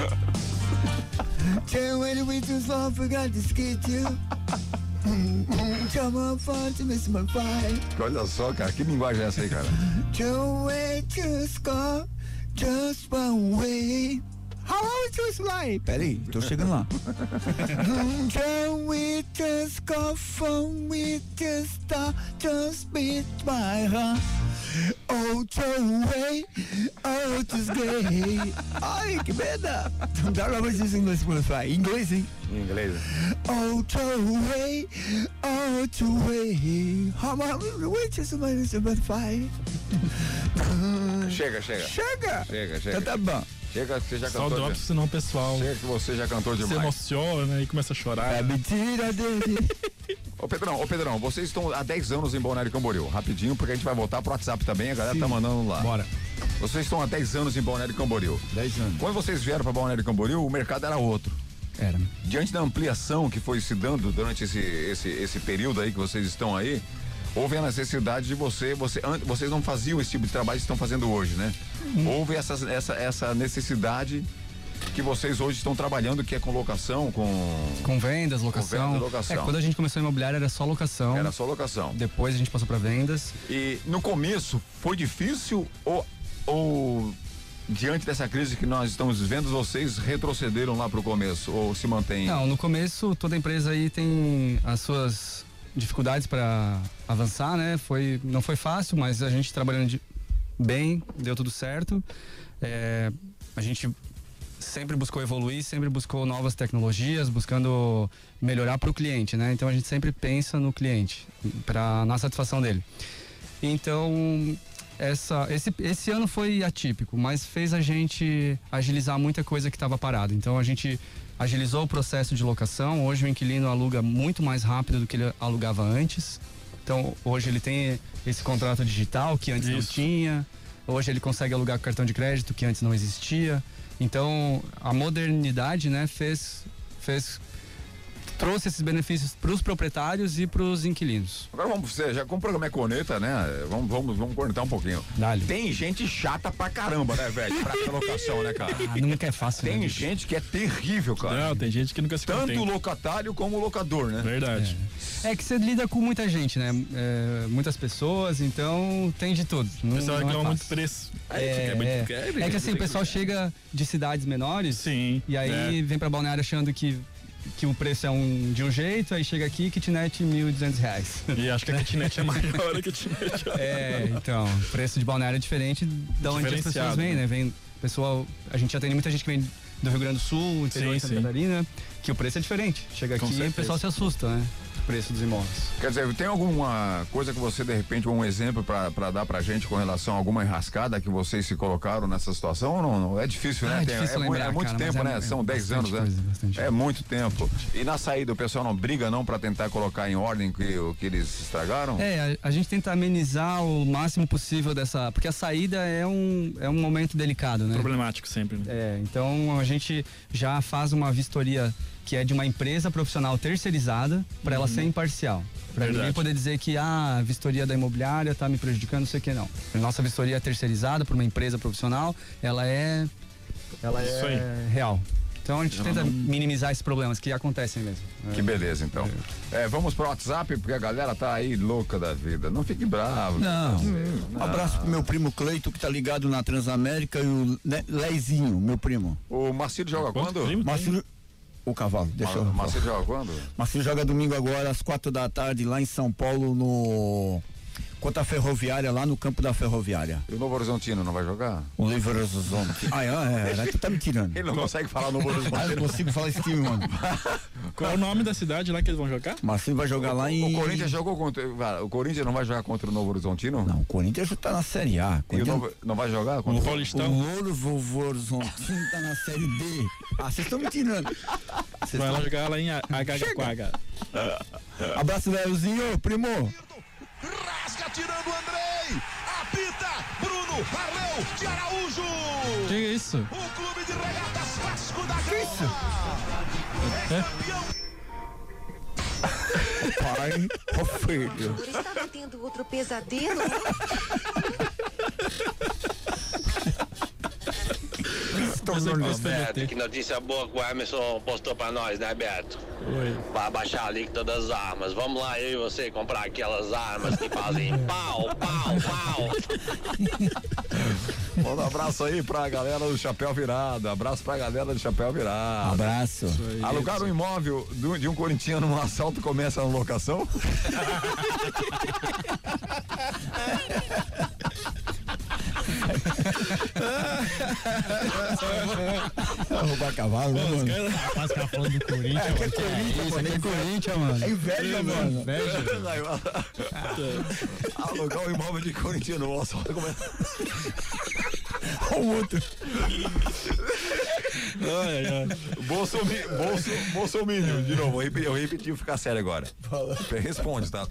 Tell when we too slow, forgot to skate you. Come on, fun to miss my fight. Olha só, cara, que linguagem é essa aí, cara? Two way to score, just one way. How? Peraí, tô chegando lá. Can we just beat my heart? Oh, way, oh, just gay. Ai, que merda! Não dá pra fazer isso em inglês, hein? Em inglês. Oh, oh. How? Chega, chega. Chega! Chega, chega. Então tá bom. Chega, você já Só o cantou. drop, de- senão o pessoal Chega que você já cantou se demais. emociona e começa a chorar. É mentira dele. Ô Pedrão, ô Pedrão, vocês estão há 10 anos em Balneário Camboriú. Rapidinho, porque a gente vai voltar pro WhatsApp também, a galera tá mandando lá. Bora. Vocês estão há 10 anos em Balneário Camboriú. 10 anos. Quando vocês vieram para Balneário Camboriú, o mercado era outro. Era. Diante da ampliação que foi se dando durante esse, esse, esse período aí que vocês estão aí, houve a necessidade de você, você vocês não faziam esse tipo de trabalho que estão fazendo hoje, né? Houve essa, essa, essa necessidade que vocês hoje estão trabalhando, que é com locação, com. Com vendas, locação. vendas, locação. É, quando a gente começou a imobiliária era só locação. Era só locação. Depois a gente passou para vendas. E no começo foi difícil ou, ou diante dessa crise que nós estamos vivendo, vocês retrocederam lá pro começo ou se mantêm? Não, no começo toda empresa aí tem as suas dificuldades para avançar, né? Foi, não foi fácil, mas a gente trabalhando de- bem, deu tudo certo. É, a gente sempre buscou evoluir, sempre buscou novas tecnologias, buscando melhorar para o cliente, né? Então a gente sempre pensa no cliente, para na satisfação dele. Então essa, esse, esse ano foi atípico, mas fez a gente agilizar muita coisa que estava parada. Então a gente agilizou o processo de locação. Hoje o inquilino aluga muito mais rápido do que ele alugava antes. Então hoje ele tem esse contrato digital que antes não Isso. tinha. Hoje ele consegue alugar com cartão de crédito que antes não existia. Então a modernidade, né, fez fez trouxe esses benefícios para os proprietários e para os inquilinos. Agora vamos, você já como o programa é corneta, né? Vamos, vamos, vamos cornetar um pouquinho. Tem gente chata pra caramba, né, velho? Pra essa locação, né, cara? Ah, nunca é fácil. Tem né, gente que é terrível, cara. Não, tem gente que nunca se Tanto o locatário como o locador, né? Verdade. É que você lida com muita gente, né? É, muitas pessoas, então tem de tudo. Não, O pessoal não é reclama muito fácil. preço. É, É, muito- é. é, É que assim, o pessoal chega de cidades menores Sim, e aí é. vem pra Balneário achando que, que o preço é um, de um jeito, aí chega aqui, kitnet 1.200 reais. E acho que a kitnet é maior que a kitnet. É, então, o preço de Balneário é diferente da onde as pessoas vêm, né? né? Vem, pessoal, a gente atende muita gente que vem do Rio Grande do Sul, interior Sim, de Santa. Catarina, que o preço é diferente. Chega Com aqui e o pessoal se assusta, né? O preço dos imóveis. Quer dizer, tem alguma coisa que você, de repente, um exemplo pra dar pra gente com relação a alguma enrascada que vocês se colocaram nessa situação ou não? não? É difícil, né? Ah, é Tem- difícil é, lembrar, é muito cara, tempo, é- né? é São 10 anos, né? coisa, bastante é muito tempo. E na saída, o pessoal não briga não pra tentar colocar em ordem que, o que eles estragaram? É, a, a gente tenta amenizar o máximo possível dessa. Porque a saída é um, é um momento delicado, né? Problemático sempre. Né? É, então a gente já faz uma vistoria que é de uma empresa profissional terceirizada para ela Uhum. ser imparcial. Para ninguém poder dizer que ah, a vistoria da imobiliária está me prejudicando, não sei o que não. A nossa vistoria é terceirizada por uma empresa profissional, ela é ela Isso aí. é real. Então a gente tenta não- minimizar esses problemas que acontecem mesmo. Que beleza, então. É, vamos pro WhatsApp, porque a galera tá aí louca da vida. Não fique bravo. Não. Não. Um abraço pro meu primo Cleito, que tá ligado na Transamérica, e o Le- Leizinho, meu primo. O Marcílio joga quando? Marcílio, o cavalo, deixa eu. Ma- Marcílio joga quando? Marcílio joga domingo agora, às quatro da tarde, lá em São Paulo, no. Contra a Ferroviária, lá no campo da Ferroviária. E o Novo Horizontino não vai jogar? O Livre Horizonte. Ah, é, é, é, tu tá me tirando. Ele não consegue falar Novo Horizontino. Ah, eu consigo falar esse time, mano. Qual é o nome da cidade lá que eles vão jogar? Marcílio vai jogar lá em. O Corinthians jogou contra. O Corinthians não vai jogar contra o Novo Horizontino? Não, o Corinthians já tá na Série A. E o Corinthians- Novo, não vai jogar contra O O Paulistão? Novo Horizontino tá na Série D. Ah, vocês estão me tirando. Vocês Vai lá tão- jogar lá em Agagaquaga. Abraço, Leozinho, primo. Rasga tirando o Andrei. Apita Bruno Arleu de Araújo. Que isso? O clube de regatas Vasco da Gama. É campeão. Pai, ô filho. Estava tendo outro pesadelo? Beto, que notícia boa que o Emerson postou pra nós, né, Beto? Oi. Vai baixar a todas as armas. Vamos lá, eu e você comprar aquelas armas que fazem pau, pau, pau. Manda um abraço aí pra galera do Chapéu Virado. Abraço pra galera do Chapéu Virado. Abraço. Alugar um imóvel do- de um corintiano num assalto começa na locação? Roubar cavalo, né, mano? Rapaz, ficar falando do Corinthians, É, que é mano. Corinthians, mano. É Corinthians, mano. É inveja, mano. Alugar um imóvel de corintiano num assalto começa. Olha o outro. Ai, bolso, bolsomínio, de novo, eu repeti, eu repeti, vou ficar sério agora. Responde, tá?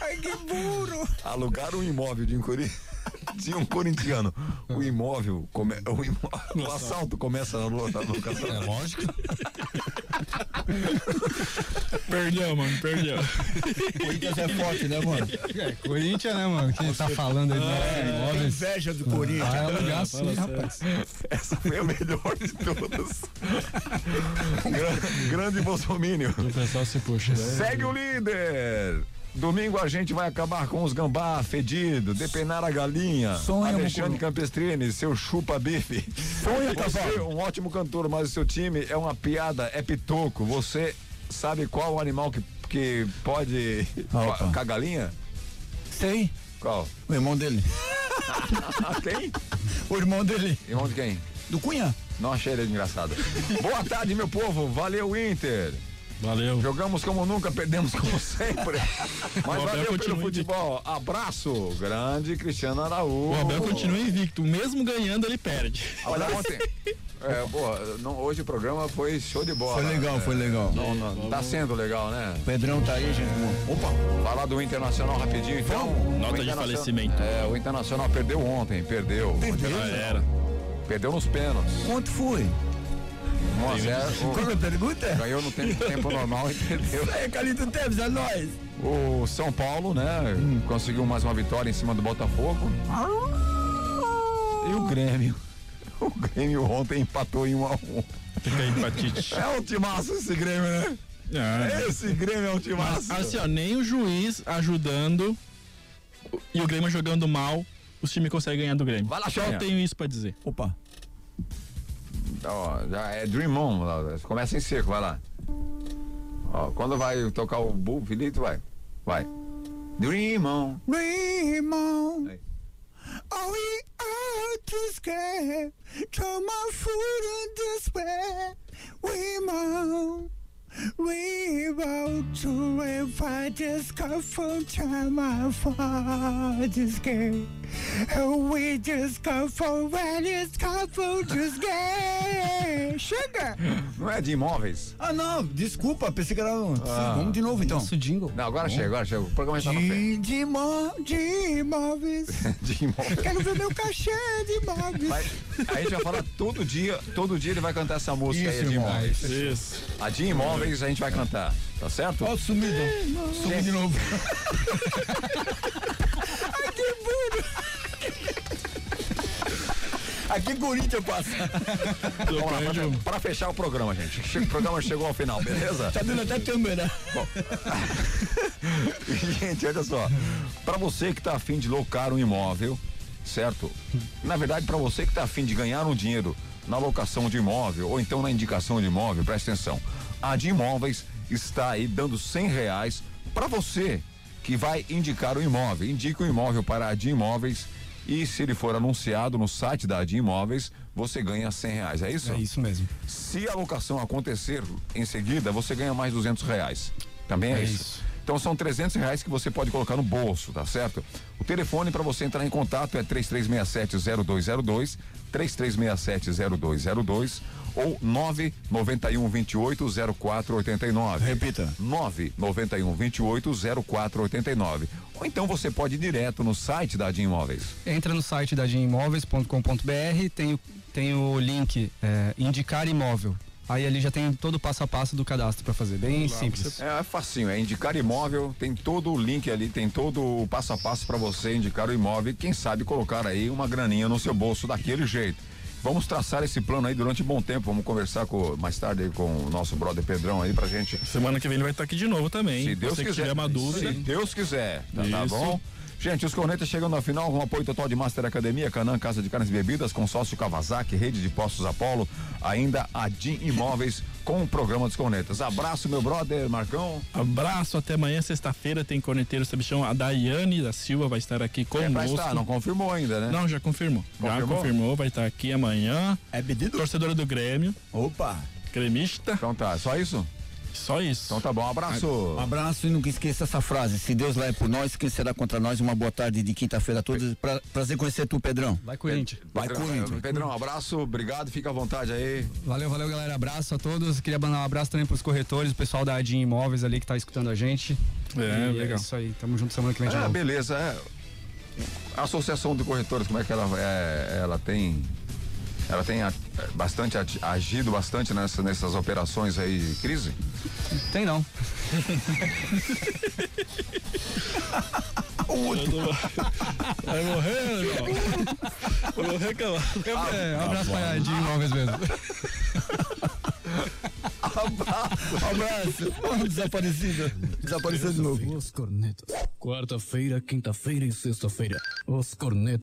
Ai, que burro. Alugar um imóvel de um, cori... de um corintiano. O imóvel, come... o, imó... o assalto começa na na locação. É lógico. Perdeu, mano, perdeu. Corinthians é forte, né, mano? É, Corinthians, né, mano? Quem tá falando aí de Tem imóveis. inveja do Corinthians. Vai alugar É, sim, fala rapaz. Essa foi a melhor de todas. Gran- Grande bolsomínio. O pessoal se puxa. Segue o líder. Domingo a gente vai acabar com os gambá fedido, depenar a galinha. Sonha, Alexandre Mucuru. Campestrini, seu chupa-bife. Sonha, Você é um ótimo cantor, mas o seu time é uma piada, é pitoco. Você sabe qual o animal que, que pode Opa. com a galinha? Sei. Qual? O irmão dele. Quem? O irmão dele. Irmão de quem? Do Cunha. Não achei ele engraçado. Boa tarde, meu povo. Valeu, Inter. Valeu. Jogamos como nunca, perdemos como sempre. Mas O valeu pelo futebol. Abraço. Grande Cristiano Araújo. O Abel continua invicto. Mesmo ganhando, ele perde. Olha ontem. É, pô, não- hoje o programa foi show de bola. Foi legal, É, foi legal. Não, não, tá sendo legal, né? Pedrão tá aí, gente. Opa, falar do Internacional rapidinho, então. Nota O de falecimento. É, o Internacional perdeu ontem, perdeu. Perdeu? Já era. Perdeu nos pênaltis. Quanto foi? 1 a 0. Qual é a pergunta? Ganhou no tempo, tempo normal e perdeu. É, Calito Teves, é nóis. O São Paulo, né? Conseguiu mais uma vitória em cima do Botafogo. E o Grêmio. O Grêmio ontem empatou em 1 a 1 Fica aí, empatite. É um timaço esse Grêmio, né? Ah, Esse Grêmio é um timaço. Mas, assim, ó, nem o juiz ajudando e o Grêmio jogando mal, os times conseguem ganhar do Grêmio. Vai lá, Só tenho isso pra dizer. Opa. Ó, já é Dream On. lá, Começa em seco, vai lá. Ó, quando vai tocar o Bull, Filito, vai. Vai. Dream On. Dream on. Aí. Oh, we are too scared. Throw my food on this way. we won't. We won't to if I just come from time I just get. We just come from when it's just get. Chega! Não é de imóveis? Ah, não, desculpa, pensei que era. um- Ah. Vamos de novo então. Nosso jingle. Não, agora chega, agora chega. O programa está no fim. De, de, imó- de imóveis. De imóveis. Quero ver meu cachê de imóveis. Aí a gente vai falar todo dia, todo dia ele vai cantar essa música aí Isso, de imóveis. Isso. A de imóveis a gente vai cantar, tá certo? Ó, sumido. Sumi de novo. Ai, que burro. Aqui Corinthians passa. Vamos lá, pra, pra fechar o programa, gente. O programa chegou ao final, beleza? Tá dando até câmera. Gente, olha só. Pra você que tá afim de locar um imóvel, certo? Na verdade, pra você que tá afim de ganhar um dinheiro na locação de imóvel ou então na indicação de imóvel, presta atenção. A de imóveis está aí dando cem reais pra você que vai indicar o imóvel. Indica o imóvel para a de imóveis e se ele for anunciado no site da de imóveis, você ganha cem reais. É isso? É isso mesmo. Se a locação acontecer em seguida, você ganha mais duzentos reais. Também é, É isso. isso. Então são 300 reais que você pode colocar no bolso, tá certo? O telefone para você entrar em contato é 3367-0202, 3367-0202 ou 99128-0489. Repita. 99128-0489. Ou então você pode ir direto no site da Adim Imóveis. Entra no site da dimóveis.com.br, tem, o- tem o link é, indicar imóvel. Aí ali já tem todo o passo a passo do cadastro para fazer, bem simples. É, é facinho, é indicar imóvel, tem todo o link ali, tem todo o passo a passo para você indicar o imóvel e quem sabe colocar aí uma graninha no seu bolso daquele jeito. Vamos traçar esse plano aí durante um bom tempo. Vamos conversar com, mais tarde aí com o nosso brother Pedrão aí pra gente. Semana que vem ele vai estar aqui de novo também. Se Deus quiser. tiver uma dúvida. Se Deus quiser. Tá, tá bom? Gente, os cornetas chegando ao final com apoio total de Master Academia, Canã, Casa de Carnes e Bebidas, consórcio Kawasaki, Rede de Postos Apolo, ainda a DIM Imóveis com o programa dos cornetas. Abraço, meu brother, Marcão. Abraço, até amanhã, sexta-feira, tem Corneteiro Sabichão. A Daiane da Silva vai estar aqui É pra conosco. estar, não confirmou ainda, né? Não, já confirmou. Já Confirmou? confirmou, vai estar aqui amanhã. É pedido? Torcedora do Grêmio. Opa. Gremista. Então tá, só isso? Só isso. Então tá bom, um abraço. Um abraço e nunca esqueça essa frase. Se Deus lá é por nós, quem será contra nós? Uma boa tarde de quinta-feira a todos. Pra, prazer conhecer tu, Pedrão. Vai Corinthians. Vai Corinthians. Pedrão, um abraço, obrigado, fica à vontade aí. Valeu, valeu, galera. Abraço a todos. Queria mandar um abraço também pros corretores, o pessoal da Adim Imóveis ali que tá escutando a gente. É, E legal. É isso aí. Tamo junto semana que vem Ah, beleza. É. A Associação de Corretores, como é que ela é, ela tem ela tem bastante agido bastante nessa, nessas operações aí de crise? Tem não. Vai morrer, irmão. Vai morrer, cavalo. É, um abraço pra Adim Imóveis mesmo. Abraço. Ó, Desaparecido. Desapareceu de novo. Os cornetas. Quarta-feira, quinta-feira e sexta-feira. Os cornetas.